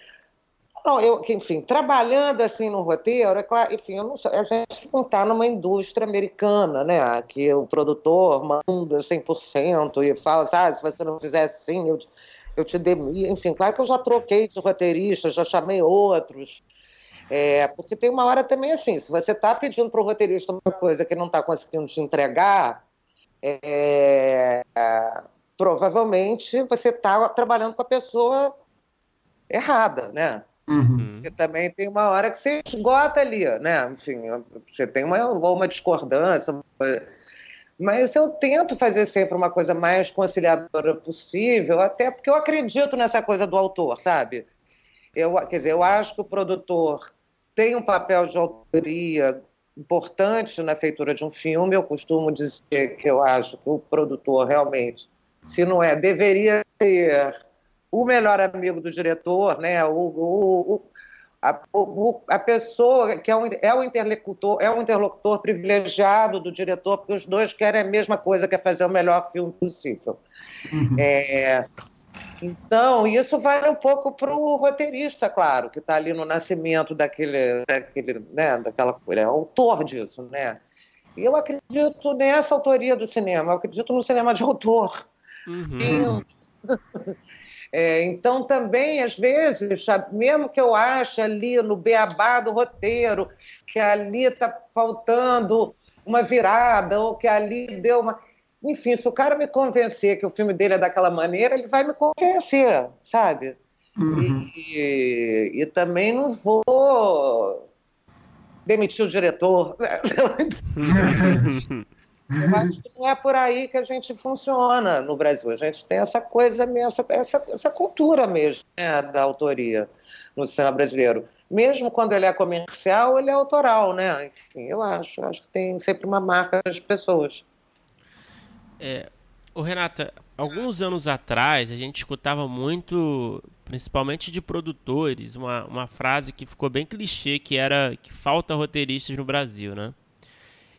não, eu, enfim, trabalhando assim no roteiro, é claro, enfim, eu sei, a gente não está numa indústria americana, né, que o produtor manda 100% e fala assim, ah, se você não fizer assim, eu, eu te demito, enfim, claro que eu já troquei de roteirista, já chamei outros, é, porque tem uma hora também assim, se você está pedindo para o roteirista uma coisa que não está conseguindo te entregar, é, provavelmente você está trabalhando com a pessoa errada, né? Uhum. Porque também tem uma hora que você esgota ali, né? Enfim, você tem uma, uma discordância, mas eu tento fazer sempre uma coisa mais conciliadora possível, até porque eu acredito nessa coisa do autor, sabe? Eu, quer dizer, eu acho que o produtor tem um papel de autoria importante na feitura de um filme. Eu costumo dizer que eu acho que o produtor realmente, se não é, deveria ser o melhor amigo do diretor, né? O, o, o, a, o, a pessoa que é um, é, um interlocutor, é um interlocutor privilegiado do diretor, porque os dois querem a mesma coisa, que é fazer o melhor filme possível. Uhum. É, então, isso vale um pouco para o roteirista, claro, que está ali no nascimento daquele, daquele né, daquela coisa, é autor disso, né? E eu acredito nessa autoria do cinema, eu acredito no cinema de autor. Uhum. É, então, também, às vezes, mesmo que eu ache ali no beabá do roteiro que ali está faltando uma virada, ou que ali deu uma. Enfim, se o cara me convencer que o filme dele é daquela maneira, ele vai me convencer, sabe? Uhum. E, e, também não vou demitir o diretor. Eu acho que não é por aí que a gente funciona no Brasil. A gente tem essa coisa, essa, essa, essa cultura mesmo né, da autoria no cinema brasileiro. Mesmo quando ele é comercial, ele é autoral, né? Enfim, eu acho. Eu acho que tem sempre uma marca das pessoas. É, o Renata, alguns anos atrás a gente escutava muito, principalmente de produtores, uma, uma frase que ficou bem clichê, que era que falta roteiristas no Brasil, né?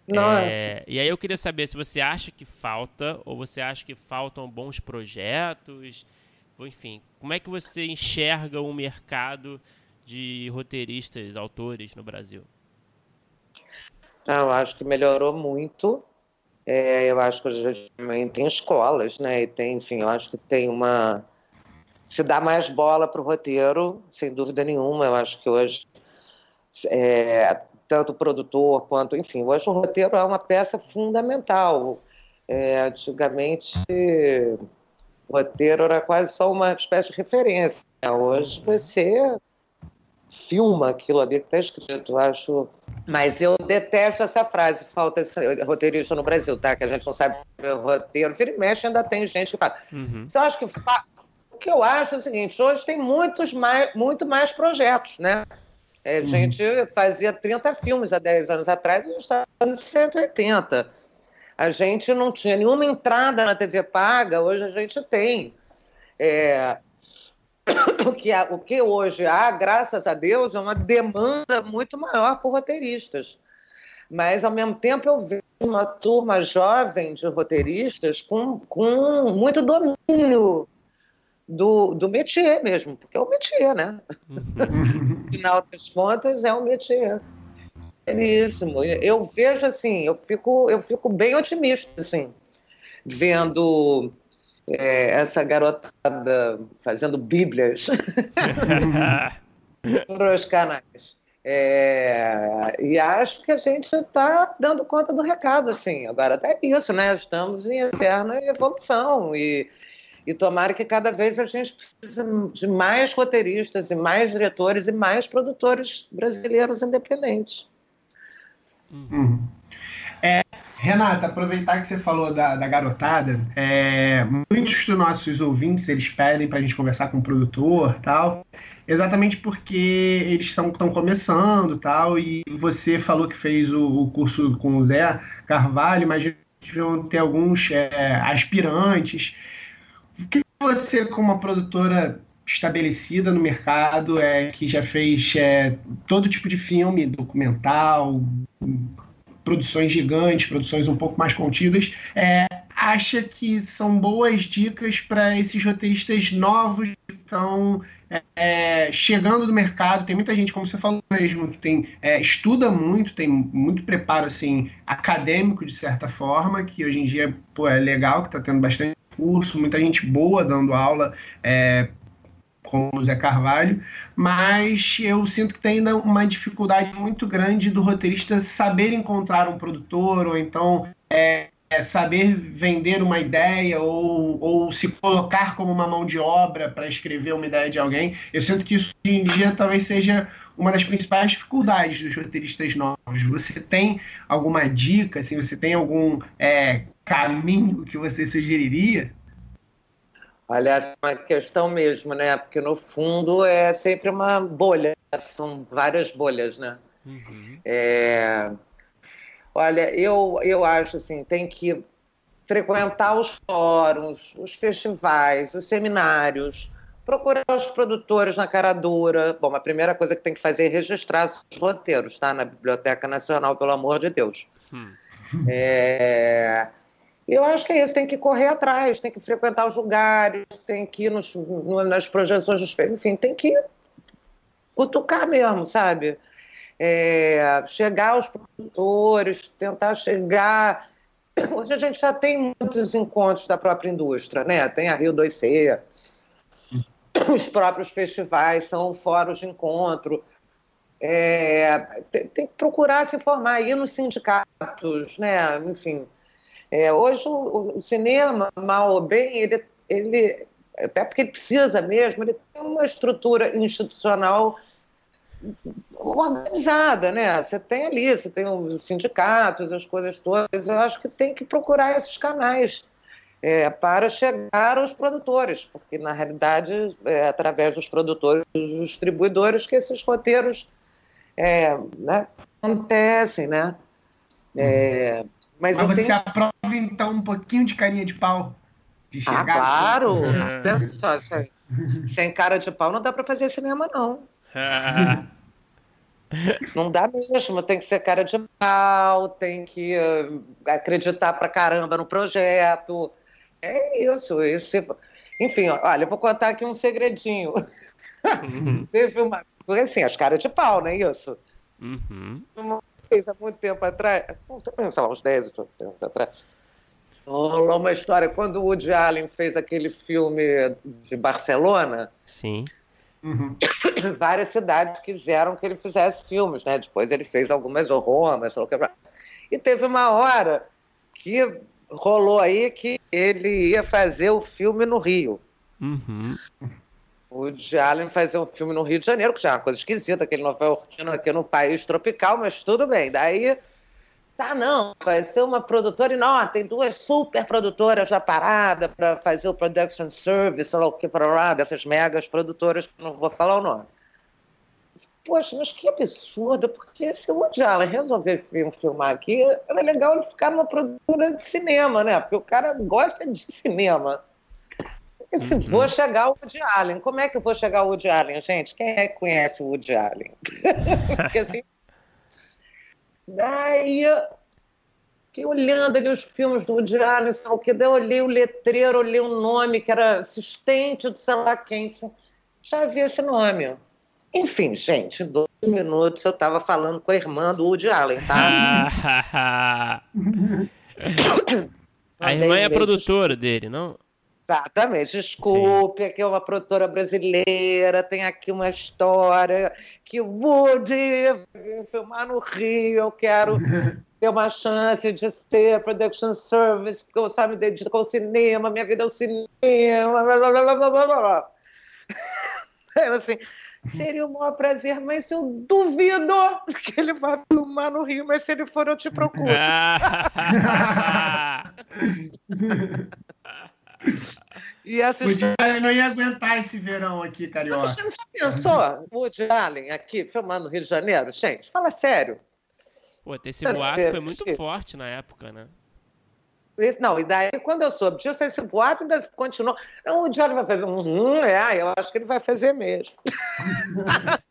Nossa. É, e aí eu queria saber se você acha que falta, ou você acha que faltam bons projetos, enfim, como é que você enxerga o mercado de roteiristas, autores no Brasil? Ah, eu acho que melhorou muito. É, eu acho que hoje também tem escolas, né? E tem, enfim, eu acho que tem uma. Se dá mais bola para o roteiro, sem dúvida nenhuma. Eu acho que hoje é, tanto o produtor quanto, enfim, hoje o roteiro é uma peça fundamental. É, antigamente, o roteiro era quase só uma espécie de referência. Hoje você filma aquilo ali que está escrito. Eu acho. Mas eu detesto essa frase, falta roteirista no Brasil, tá? Que a gente não sabe o roteiro. Vira e mexe, ainda tem gente que fala. Uhum. Então, acho que fa... o que eu acho é o seguinte: hoje tem muitos mais, muito mais projetos, né? É, a uhum. gente fazia 30 filmes há 10 anos atrás e a gente está no 180. A gente não tinha nenhuma entrada na TV paga, hoje a gente tem. É, que há, o que hoje há, graças a Deus, é uma demanda muito maior por roteiristas. Mas, ao mesmo tempo, eu vejo uma turma jovem de roteiristas com, com muito domínio do, do métier mesmo, porque é o métier, né? Uhum. Final das contas, é o métier. Seríssimo. Eu vejo assim, eu fico, eu fico bem otimista, assim, vendo é, essa garotada fazendo bíblias nos canais. É, e acho que a gente está dando conta do recado, assim. Agora, até isso, né? Estamos em eterna evolução e e tomara que cada vez a gente precise de mais roteiristas e mais diretores e mais produtores brasileiros independentes. Uhum. É, Renata, aproveitar que você falou da, da garotada, é, muitos dos nossos ouvintes eles pedem para a gente conversar com o produtor tal, exatamente porque eles estão começando tal, e você falou que fez o, o, curso com o Zé Carvalho, mas vão ter alguns é, aspirantes. O que você, como uma produtora estabelecida no mercado, é, que já fez é, todo tipo de filme, documental, produções gigantes, produções um pouco mais contidas, é, acha que são boas dicas para esses roteiristas novos que estão é, chegando no mercado? Tem muita gente, como você falou mesmo, que tem, é, estuda muito, tem muito preparo assim, acadêmico, de certa forma, que hoje em dia pô, é legal, que está tendo bastante curso, muita gente boa dando aula, como o Zé Carvalho, mas eu sinto que tem ainda uma dificuldade muito grande do roteirista saber encontrar um produtor, ou então é, é saber vender uma ideia, ou, ou se colocar como uma mão de obra para escrever uma ideia de alguém. Eu sinto que isso hoje em dia talvez seja uma das principais dificuldades dos roteiristas novos. Você tem alguma dica, assim, você tem algum é, caminho que você sugeriria? Essa é uma questão mesmo, né? Porque no fundo é sempre uma bolha, são várias bolhas, né? Uhum. É... Olha, eu, eu acho assim, tem que frequentar os fóruns, os festivais, os seminários, procurar os produtores na cara dura. Bom, a primeira coisa que tem que fazer é registrar os roteiros, tá? Na Biblioteca Nacional, pelo amor de Deus. Hum. É... Eu acho que é isso, tem que correr atrás, tem que frequentar os lugares, tem que ir nos, no, nas projeções dos filmes, enfim, tem que cutucar mesmo, sabe? É... chegar aos produtores, tentar chegar. Hoje a gente já tem muitos encontros da própria indústria, né? Tem a Rio 2C, os próprios festivais são fóruns de encontro. É, tem, tem, que procurar se informar, ir nos sindicatos, né? enfim. É, hoje o, o, cinema, mal ou bem, ele, ele, até porque ele precisa mesmo, ele tem uma estrutura institucional organizada, né? Você tem ali, você tem os sindicatos, as coisas todas. Eu acho que tem que procurar esses canais é, para chegar aos produtores, porque na realidade é através dos produtores, dos distribuidores que esses roteiros é, né, acontecem, né? É, mas, mas você tenho... aprova então um pouquinho de carinha de pau? De ah, claro! Só, sem cara de pau não dá para fazer cinema, não. Não dá mesmo, tem que ser cara de pau, tem que uh, acreditar pra caramba no projeto. É isso, esse... Enfim, olha, eu vou contar aqui um segredinho. Uhum. Teve uma. Porque assim, as caras de pau, não é isso? Uhum. Uma vez, há muito tempo atrás, sei lá, uns 10 anos atrás, rolou uma história quando o Woody Allen fez aquele filme de Barcelona. Sim. Uhum. Várias cidades quiseram que ele fizesse filmes, né? Depois ele fez algumas ou Roma, sei lá o que. E teve uma hora que rolou aí que ele ia fazer o filme no Rio. Uhum. O de Allen fazer um filme no Rio de Janeiro, que já é uma coisa esquisita, que ele não vai aqui no país tropical, mas tudo bem. Daí ah, não, vai ser uma produtora enorme, tem duas super produtoras já paradas para fazer o production service, sei lá o que, para lá, dessas megas produtoras, que não vou falar o nome. Poxa, mas que absurdo, porque se o Woody Allen resolver filmar aqui, era legal ele ficar numa produtora de cinema, né? Porque o cara gosta de cinema. E se uhum. vou chegar o Woody Allen, como é que eu vou chegar o Woody Allen, gente? Quem é que conhece o Woody Allen? porque assim, Daí, fiquei olhando ali os filmes do Woody Allen, sei o que, daí eu olhei o letreiro, olhei o nome, que era assistente do sei lá quem, já vi esse nome. Enfim, gente, em dois minutos eu estava falando com a irmã do Woody Allen, tá? a irmã é a produtora dele, não? Exatamente. Desculpe, Sim. aqui é uma produtora brasileira, tem aqui uma história que o Woody filmar no Rio, eu quero ter uma chance de ser production service, porque eu só me dedico ao cinema, minha vida é o cinema, blá, blá, blá, blá, blá, blá. assim, seria um maior prazer, mas eu duvido que ele vá filmar no Rio, mas se ele for, eu te procuro. E essa história... não ia aguentar esse verão aqui, carioca. Você já pensou? Woody Allen aqui, filmando no Rio de Janeiro? Gente, fala sério. Pô, esse boato foi muito forte na época, né? Não, e daí, quando eu soube disso, esse boato ainda continuou. Não, o Allen vai fazer um... É, eu acho que ele vai fazer mesmo.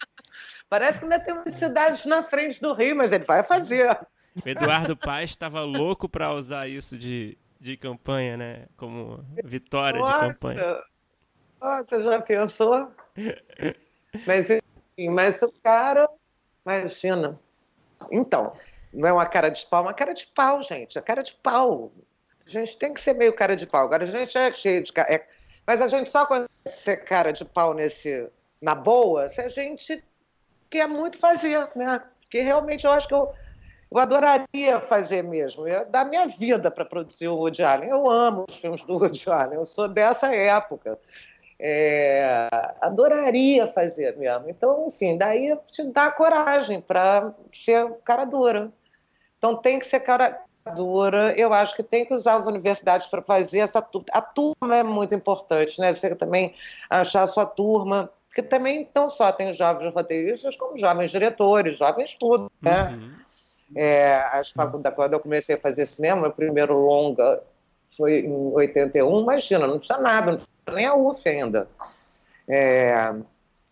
Parece que ainda tem umas cidades na frente do Rio, mas ele vai fazer. O Eduardo Paes estava louco para usar isso de de campanha, né? Como vitória Nossa. de campanha. Nossa, já pensou? mas, enfim, mas o cara, imagina. Então, não é uma cara de pau, é uma cara de pau, gente. É cara de pau. A gente tem que ser meio cara de pau. Agora a gente é cheio de cara. É... Mas a gente só consegue ser cara de pau nesse, na boa se a gente quer muito fazer, né? Porque realmente eu acho que eu eu adoraria fazer mesmo, eu dar minha vida para produzir o Woody Allen. Eu amo os filmes do Woody Allen, eu sou dessa época. É, adoraria fazer mesmo. Então, enfim, daí te dá coragem para ser cara dura. Então, tem que ser cara dura. Eu acho que tem que usar as universidades para fazer essa turma. A turma é muito importante, né? Você também achar a sua turma, que também não só tem jovens roteiristas, como jovens diretores, jovens tudo, né? Uhum. É, as faculdades, quando eu comecei a fazer cinema, meu primeiro longa foi em 81, imagina, não tinha nada, não tinha nem a UF ainda. É,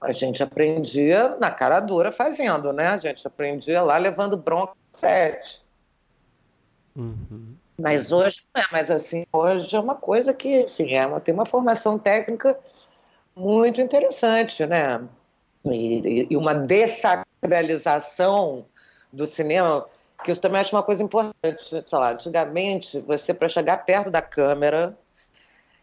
a gente aprendia na cara dura fazendo, né? A gente aprendia lá levando bronca sete. Uhum. Mas hoje não é, mas assim, hoje é uma coisa que, enfim, é uma, tem uma formação técnica muito interessante, né? E, e uma dessacralização do cinema, que isso também acho uma coisa importante. Sei lá, antigamente, você, para chegar perto da câmera,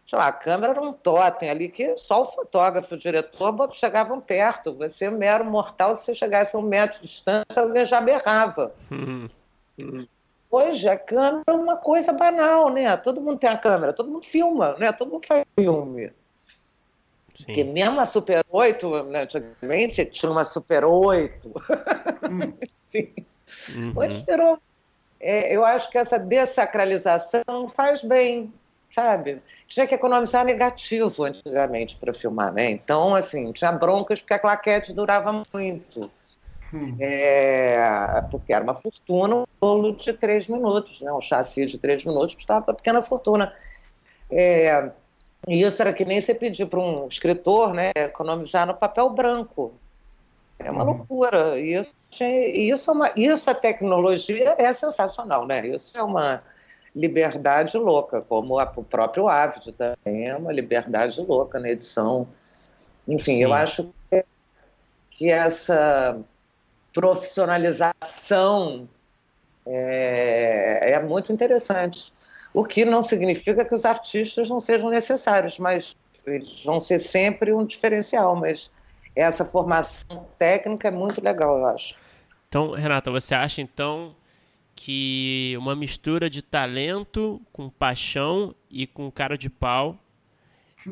sei lá, a câmera era um totem ali que só o fotógrafo, o diretor chegavam perto. Você, mero mortal, se você chegasse a um metro de distância, alguém já berrava. Hoje a câmera é uma coisa banal, né? Todo mundo tem a câmera, todo mundo filma, né? Todo mundo faz filme. Sim. Porque mesmo a Super 8, né, antigamente você tinha uma Super 8. Hum. uhum. Hoje virou. É, eu acho que essa dessacralização faz bem, sabe? Tinha que economizar negativo antigamente para filmar, né? Então, assim, tinha broncas porque a claquete durava muito. Hum. É, porque era uma fortuna um bolo de três minutos, né? um chassi de três minutos custava uma pequena fortuna. É, e isso era que nem você pedir para um escritor né, economizar no papel branco. É uma loucura. Isso, isso, é uma, isso a tecnologia é sensacional, né? Isso é uma liberdade louca, como a, o próprio Ávido também é uma liberdade louca na edição. Enfim, Sim. eu acho que, que essa profissionalização é, é muito interessante. O que não significa que os artistas não sejam necessários, mas eles vão ser sempre um diferencial. Mas essa formação técnica é muito legal, eu acho. Então, Renata, você acha então que uma mistura de talento com paixão e com cara de pau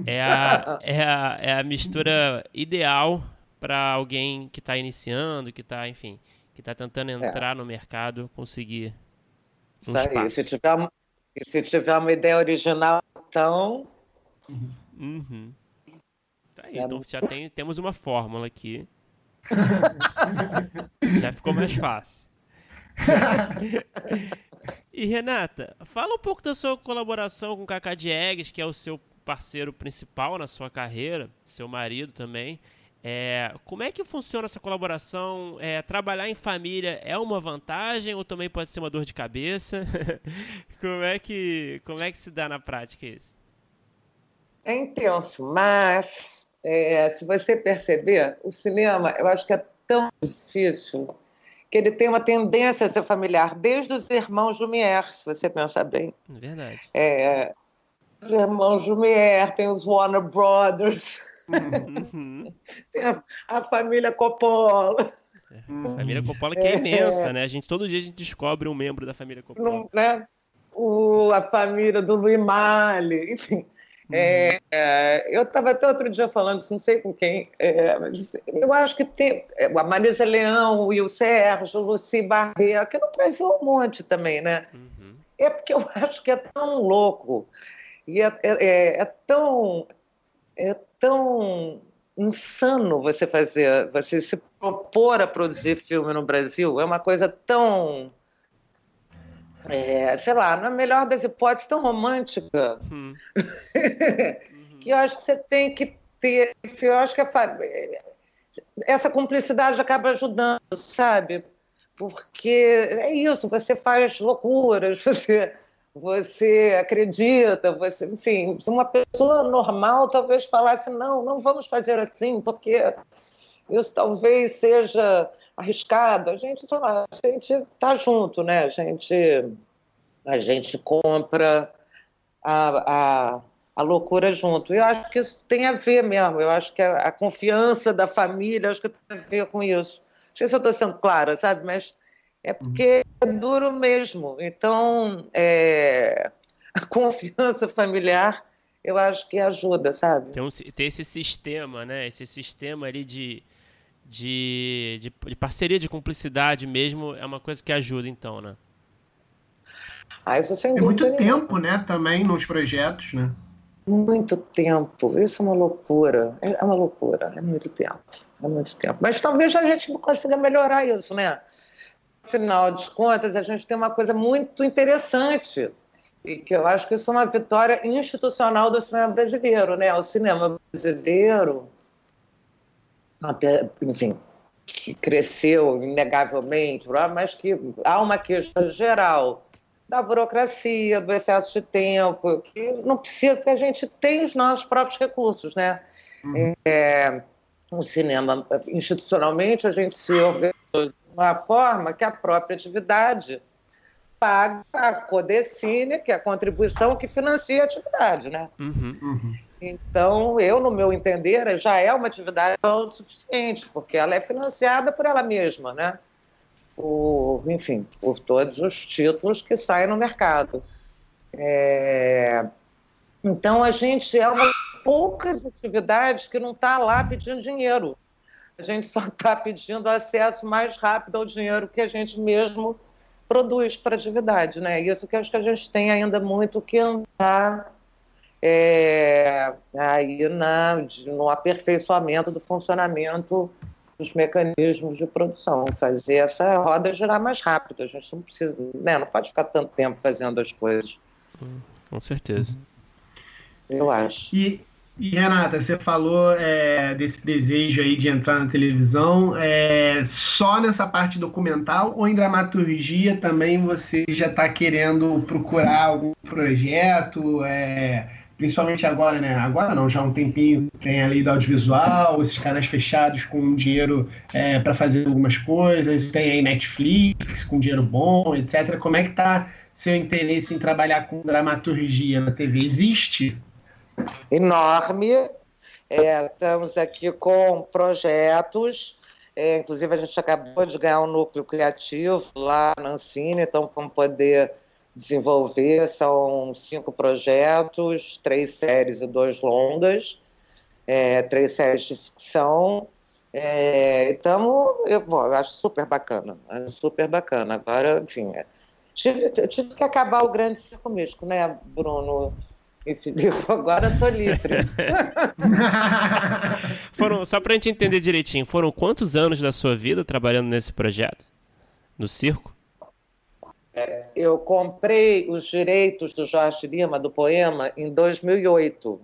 é a, é a, é a mistura ideal para alguém que está iniciando, que está, enfim, que está tentando é. entrar é. no mercado, conseguir um Isso aí. Se tiver, uma, se tiver uma ideia original, então... Uhum. Aí, é então já tem, temos uma fórmula aqui. já ficou mais fácil. e Renata, fala um pouco da sua colaboração com o Cacá Diegues, que é o seu parceiro principal na sua carreira, seu marido também. É, como é que funciona essa colaboração? É, trabalhar em família é uma vantagem ou também pode ser uma dor de cabeça? como, é que, como é que se dá na prática isso? É intenso, mas é, se você perceber, o cinema eu acho que é tão difícil que ele tem uma tendência a ser familiar, desde os irmãos Lumière, se você pensar bem. Verdade. É, os irmãos Lumière, tem os Warner Brothers. Uhum. Tem a, a, família Coppola. É, a família Coppola que é, é imensa, né? A gente, todo dia a gente descobre um membro da família Coppola. né? o, a família do Louis Malle, enfim. É, é, eu estava até outro dia falando, não sei com quem, é, mas eu acho que tem é, a Marisa Leão, o Will Sérgio, o Luci Barret, aqui no Brasil é um monte também, né? Uhum. É porque eu acho que é tão louco e é, é, é tão é tão insano você fazer, você se propor a produzir filme no Brasil. É uma coisa tão, é, sei lá, na melhor das hipóteses, tão romântica, hum. que eu acho que você tem que ter. Eu acho que a, essa cumplicidade acaba ajudando, sabe? Porque é isso, você faz loucuras, você você acredita, você, enfim, se uma pessoa normal talvez falasse não, não vamos fazer assim, porque isso talvez seja arriscado. A gente, sei lá, a gente está junto, né? A gente, a gente compra a, a, a loucura junto. Eu acho que isso tem a ver mesmo. Eu acho que a, a confiança da família, acho que tem a ver com isso. Não sei se eu estou sendo clara, sabe? Mas é porque é duro mesmo. Então, é, a confiança familiar, eu acho que ajuda, sabe? Tem, um, tem esse sistema, né? Esse sistema ali de, de, de, de, parceria, de cumplicidade mesmo, é uma coisa que ajuda, então, né? Ah, isso sem é muito tempo, né? Também nos projetos, né? Muito tempo. Isso é uma loucura. É uma loucura. É muito tempo. É muito tempo. Mas talvez a gente consiga melhorar isso, né? Afinal de contas, a gente tem uma coisa muito interessante e que eu acho que isso é uma vitória institucional do cinema brasileiro, né? O cinema brasileiro, até, enfim, que cresceu inegavelmente, mas que há uma questão geral da burocracia, do excesso de tempo, que não precisa que a gente tenha os nossos próprios recursos, né? Uhum. É, o cinema, institucionalmente, a gente se organizou uma forma que a própria atividade paga a Codecine, que é a contribuição que financia a atividade, né? Uhum. Uhum. Então, eu, no meu entender, já é uma atividade suficiente, porque ela é financiada por ela mesma, né? Por, enfim, por todos os títulos que saem no mercado. É... Então, a gente é uma das poucas atividades que não está lá pedindo dinheiro. A gente só está pedindo acesso mais rápido ao dinheiro que a gente mesmo produz para a atividade, né? Isso que acho que a gente tem ainda muito que andar é, aí na, no aperfeiçoamento do funcionamento dos mecanismos de produção, fazer essa roda girar mais rápido. A gente não precisa, né, não pode ficar tanto tempo fazendo as coisas. Com certeza. Eu acho. E, e Renata, você falou é, desse desejo aí de entrar na televisão, é, só nessa parte documental ou em dramaturgia também você já está querendo procurar algum projeto? É, principalmente agora, né? Agora não, já há um tempinho tem a lei do audiovisual, esses canais fechados com dinheiro é, para fazer algumas coisas, tem aí Netflix com dinheiro bom, etc. Como é que tá seu interesse em trabalhar com dramaturgia na TV? Existe? Enorme. É, estamos aqui com projetos. É, inclusive, a gente acabou de ganhar um núcleo criativo lá na Ancine, então vamos poder desenvolver. São cinco projetos, três séries e dois longas, é, três séries de ficção. É, então, eu, bom, eu acho super bacana, super bacana. Agora, enfim, é, tive, tive que acabar o grande circo místico, né, Bruno? Filipe, agora estou livre. foram, só para a gente entender direitinho, foram quantos anos da sua vida trabalhando nesse projeto? No circo? Eu comprei os direitos do Jorge Lima, do poema, em 2008.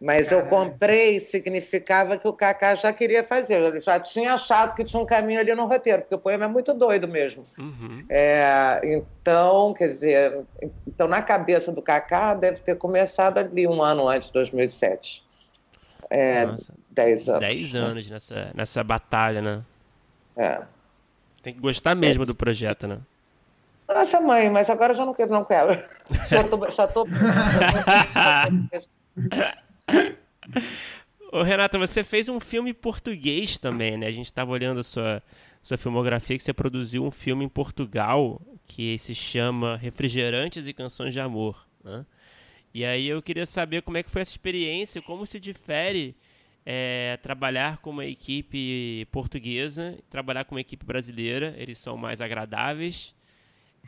Mas eu comprei significava que o Kaká já queria fazer. Ele já tinha achado que tinha um caminho ali no roteiro, porque o poema é muito doido mesmo. Uhum. É, então, quer dizer, então na cabeça do Kaká deve ter começado ali um ano antes de 2007. É, Nossa. dez anos. Dez anos nessa, nessa batalha, né? É. Tem que gostar mesmo é. do projeto, né? Nossa, mãe, mas agora eu já não quero, não quero. Já tô. Já tô... Ô, Renata, você fez um filme português também, né? A gente estava olhando a sua, sua filmografia, que você produziu um filme em Portugal que se chama Refrigerantes e Canções de Amor, né? E aí eu queria saber como é que foi essa experiência, como se difere é, trabalhar com uma equipe portuguesa, trabalhar com uma equipe brasileira. Eles são mais agradáveis,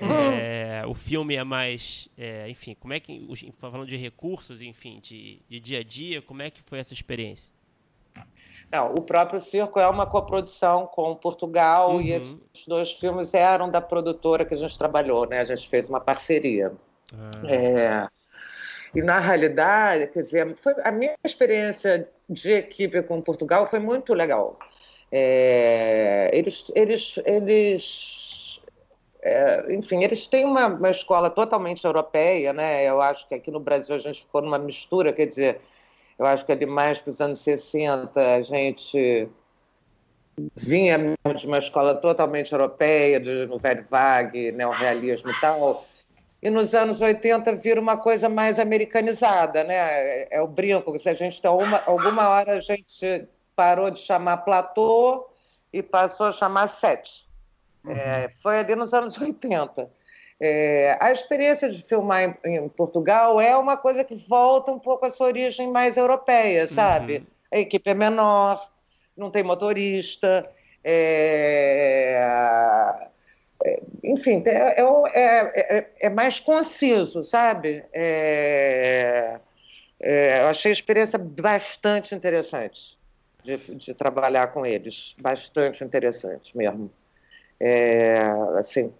é, o filme é mais, é, enfim, como é que, falando de recursos, enfim, de, de, dia a dia, como é que foi essa experiência? Não, o próprio circo é uma coprodução com Portugal uhum. e esses dois filmes eram da produtora que a gente trabalhou, né? A gente fez uma parceria. Ah. É, e na realidade, quer dizer, foi, a minha experiência de equipe com Portugal foi muito legal. É, eles, eles, eles é, enfim, eles têm uma, uma, escola totalmente europeia, né? Eu acho que aqui no Brasil a gente ficou numa mistura, quer dizer, eu acho que ali mais para os anos 60 a gente vinha de uma escola totalmente europeia, de, no velho vague, neorrealismo e tal, e nos anos 80 vira uma coisa mais americanizada, né? É, é o brinco, se a gente tem uma, alguma hora a gente parou de chamar platô e passou a chamar sete. É, foi ali nos anos 80. É, a experiência de filmar em, em, Portugal é uma coisa que volta um pouco à sua origem mais europeia, sabe? Uhum. A equipe é menor, não tem motorista, é, é enfim, é, é, é, mais conciso, sabe? eu achei a experiência bastante interessante de, de trabalhar com eles, bastante interessante mesmo. É, assim,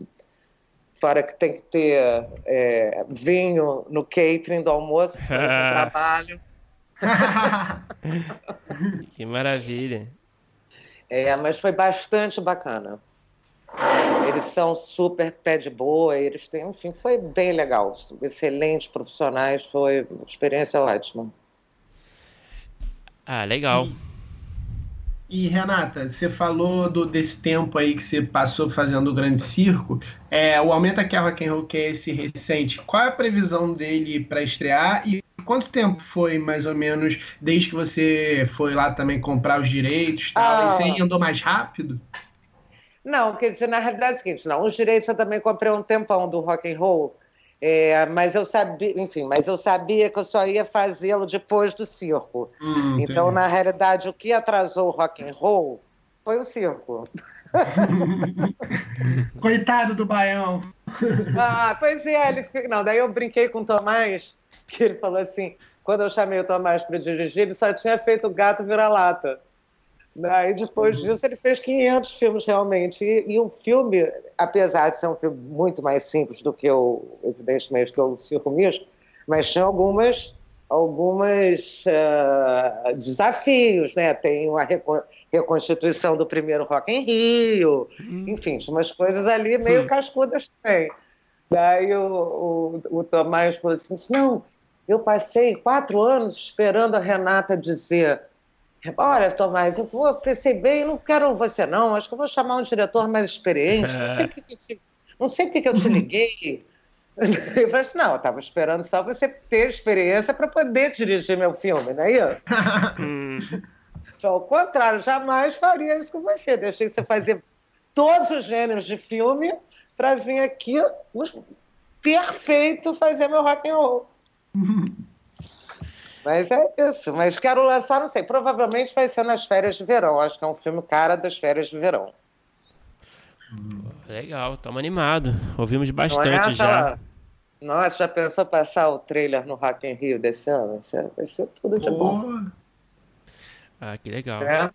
fora que tem que ter é, vinho no catering do almoço, no trabalho. que maravilha. É, mas foi bastante bacana. Eles são super pé de boa, eles têm, enfim, foi bem legal. Excelentes profissionais, foi uma experiência ótima. Ah, legal. E Renata, você falou do, desse tempo aí que você passou fazendo o Grande Circo. É, o Aumenta que é Rock and Roll, que é esse recente, qual é a previsão dele para estrear e quanto tempo foi, mais ou menos, desde que você foi lá também comprar os direitos? Tal, ah. E você andou mais rápido? Não, quer dizer, na realidade é o seguinte, não, os direitos eu também comprei um tempão do rock and roll, é, mas eu sabia, enfim, mas eu sabia que eu só ia fazê-lo depois do circo. Hum, então, na realidade, o que atrasou o rock and roll foi o circo. Coitado do Baião. Ah, pois é, ele não, daí eu brinquei com o Tomás, que ele falou assim, quando eu chamei o Tomás para dirigir, ele só tinha feito o Gato Vira-Lata. Né? E depois uhum. disso ele fez 500 filmes realmente. E, e, o filme, apesar de ser um filme muito mais simples do que o, evidentemente, que o Circo Misco, mas tinha algumas, algumas uh, desafios, né? Tem uma reconstituição do primeiro Rock em Rio, uhum. enfim, tinha umas coisas ali meio uhum. cascudas também. Daí o, o, o Tomás falou assim, não, eu passei quatro anos esperando a Renata dizer Olha, Tomás, eu vou, pensei bem, não quero você não, acho que eu vou chamar um diretor mais experiente, não sei porque, te, não sei porque eu te liguei. Eu falei assim, não, eu estava esperando só você ter experiência para poder dirigir meu filme, não é isso? então, ao contrário, jamais faria isso com você. Deixei você fazer todos os gêneros de filme para vir aqui perfeito fazer meu rock and roll. Mas é isso. Mas quero lançar, não sei, provavelmente vai ser nas férias de verão. Acho que é um filme cara das férias de verão. Legal, estamos animados. Ouvimos bastante é já. Nossa, já pensou passar o trailer no Rock in Rio desse ano? Vai ser tudo de bom. Ah, que legal. É.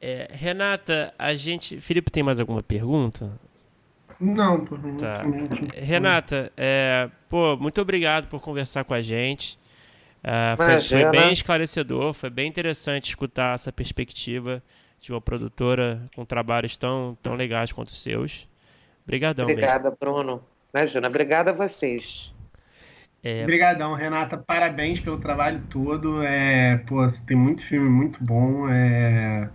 É, Renata, a gente. Felipe, tem mais alguma pergunta? Não, por tá. Renata, é, pô, muito obrigado por conversar com a gente. Uh, foi, foi, bem esclarecedor, foi bem interessante escutar essa perspectiva de uma produtora com trabalhos tão, tão legais quanto os seus. Obrigadão. Obrigada, mesmo. Bruno. Imagina, obrigada a vocês. É... Obrigadão, Renata. Parabéns pelo trabalho todo. É, pô, tem muito filme muito bom. É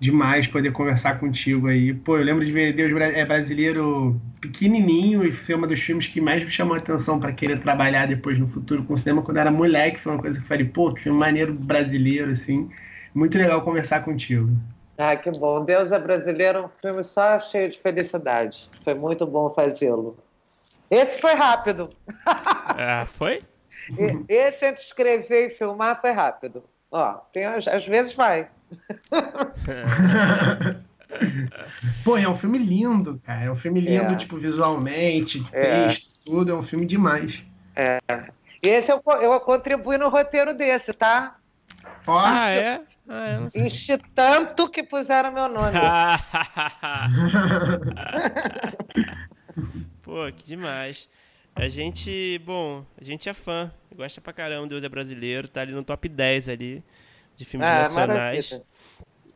demais poder conversar contigo aí. Pô, eu lembro de ver Deus é Brasileiro pequenininho e foi um dos filmes que mais me chamou a atenção para querer trabalhar depois no futuro com cinema quando era moleque. Foi uma coisa que eu falei, pô, que filme maneiro brasileiro, assim. Muito legal conversar contigo. Ah, que bom. Deus é Brasileiro, um filme só cheio de felicidade. Foi muito bom fazê-lo. Esse foi rápido. Ah, foi? Esse entre escrever e filmar foi rápido. Ó, tem, às vezes vai. Pô, é um filme lindo, cara. É um filme lindo, é. tipo, visualmente, é. texto, tudo. É um filme demais. É. Esse eu, eu contribuí no roteiro desse, tá? Poxa. Ah, é? Ah, Enchi tanto que puseram meu nome. Pô, que demais. A gente, bom, a gente é fã, gosta pra caramba, Deus é brasileiro, tá ali no top 10 ali de filmes ah, nacionais.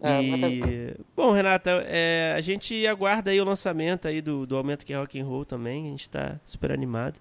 Ah, e, bom, Renata, é, a gente aguarda aí o lançamento aí do, do Aumento que é Rock and Roll também. A gente está super animado.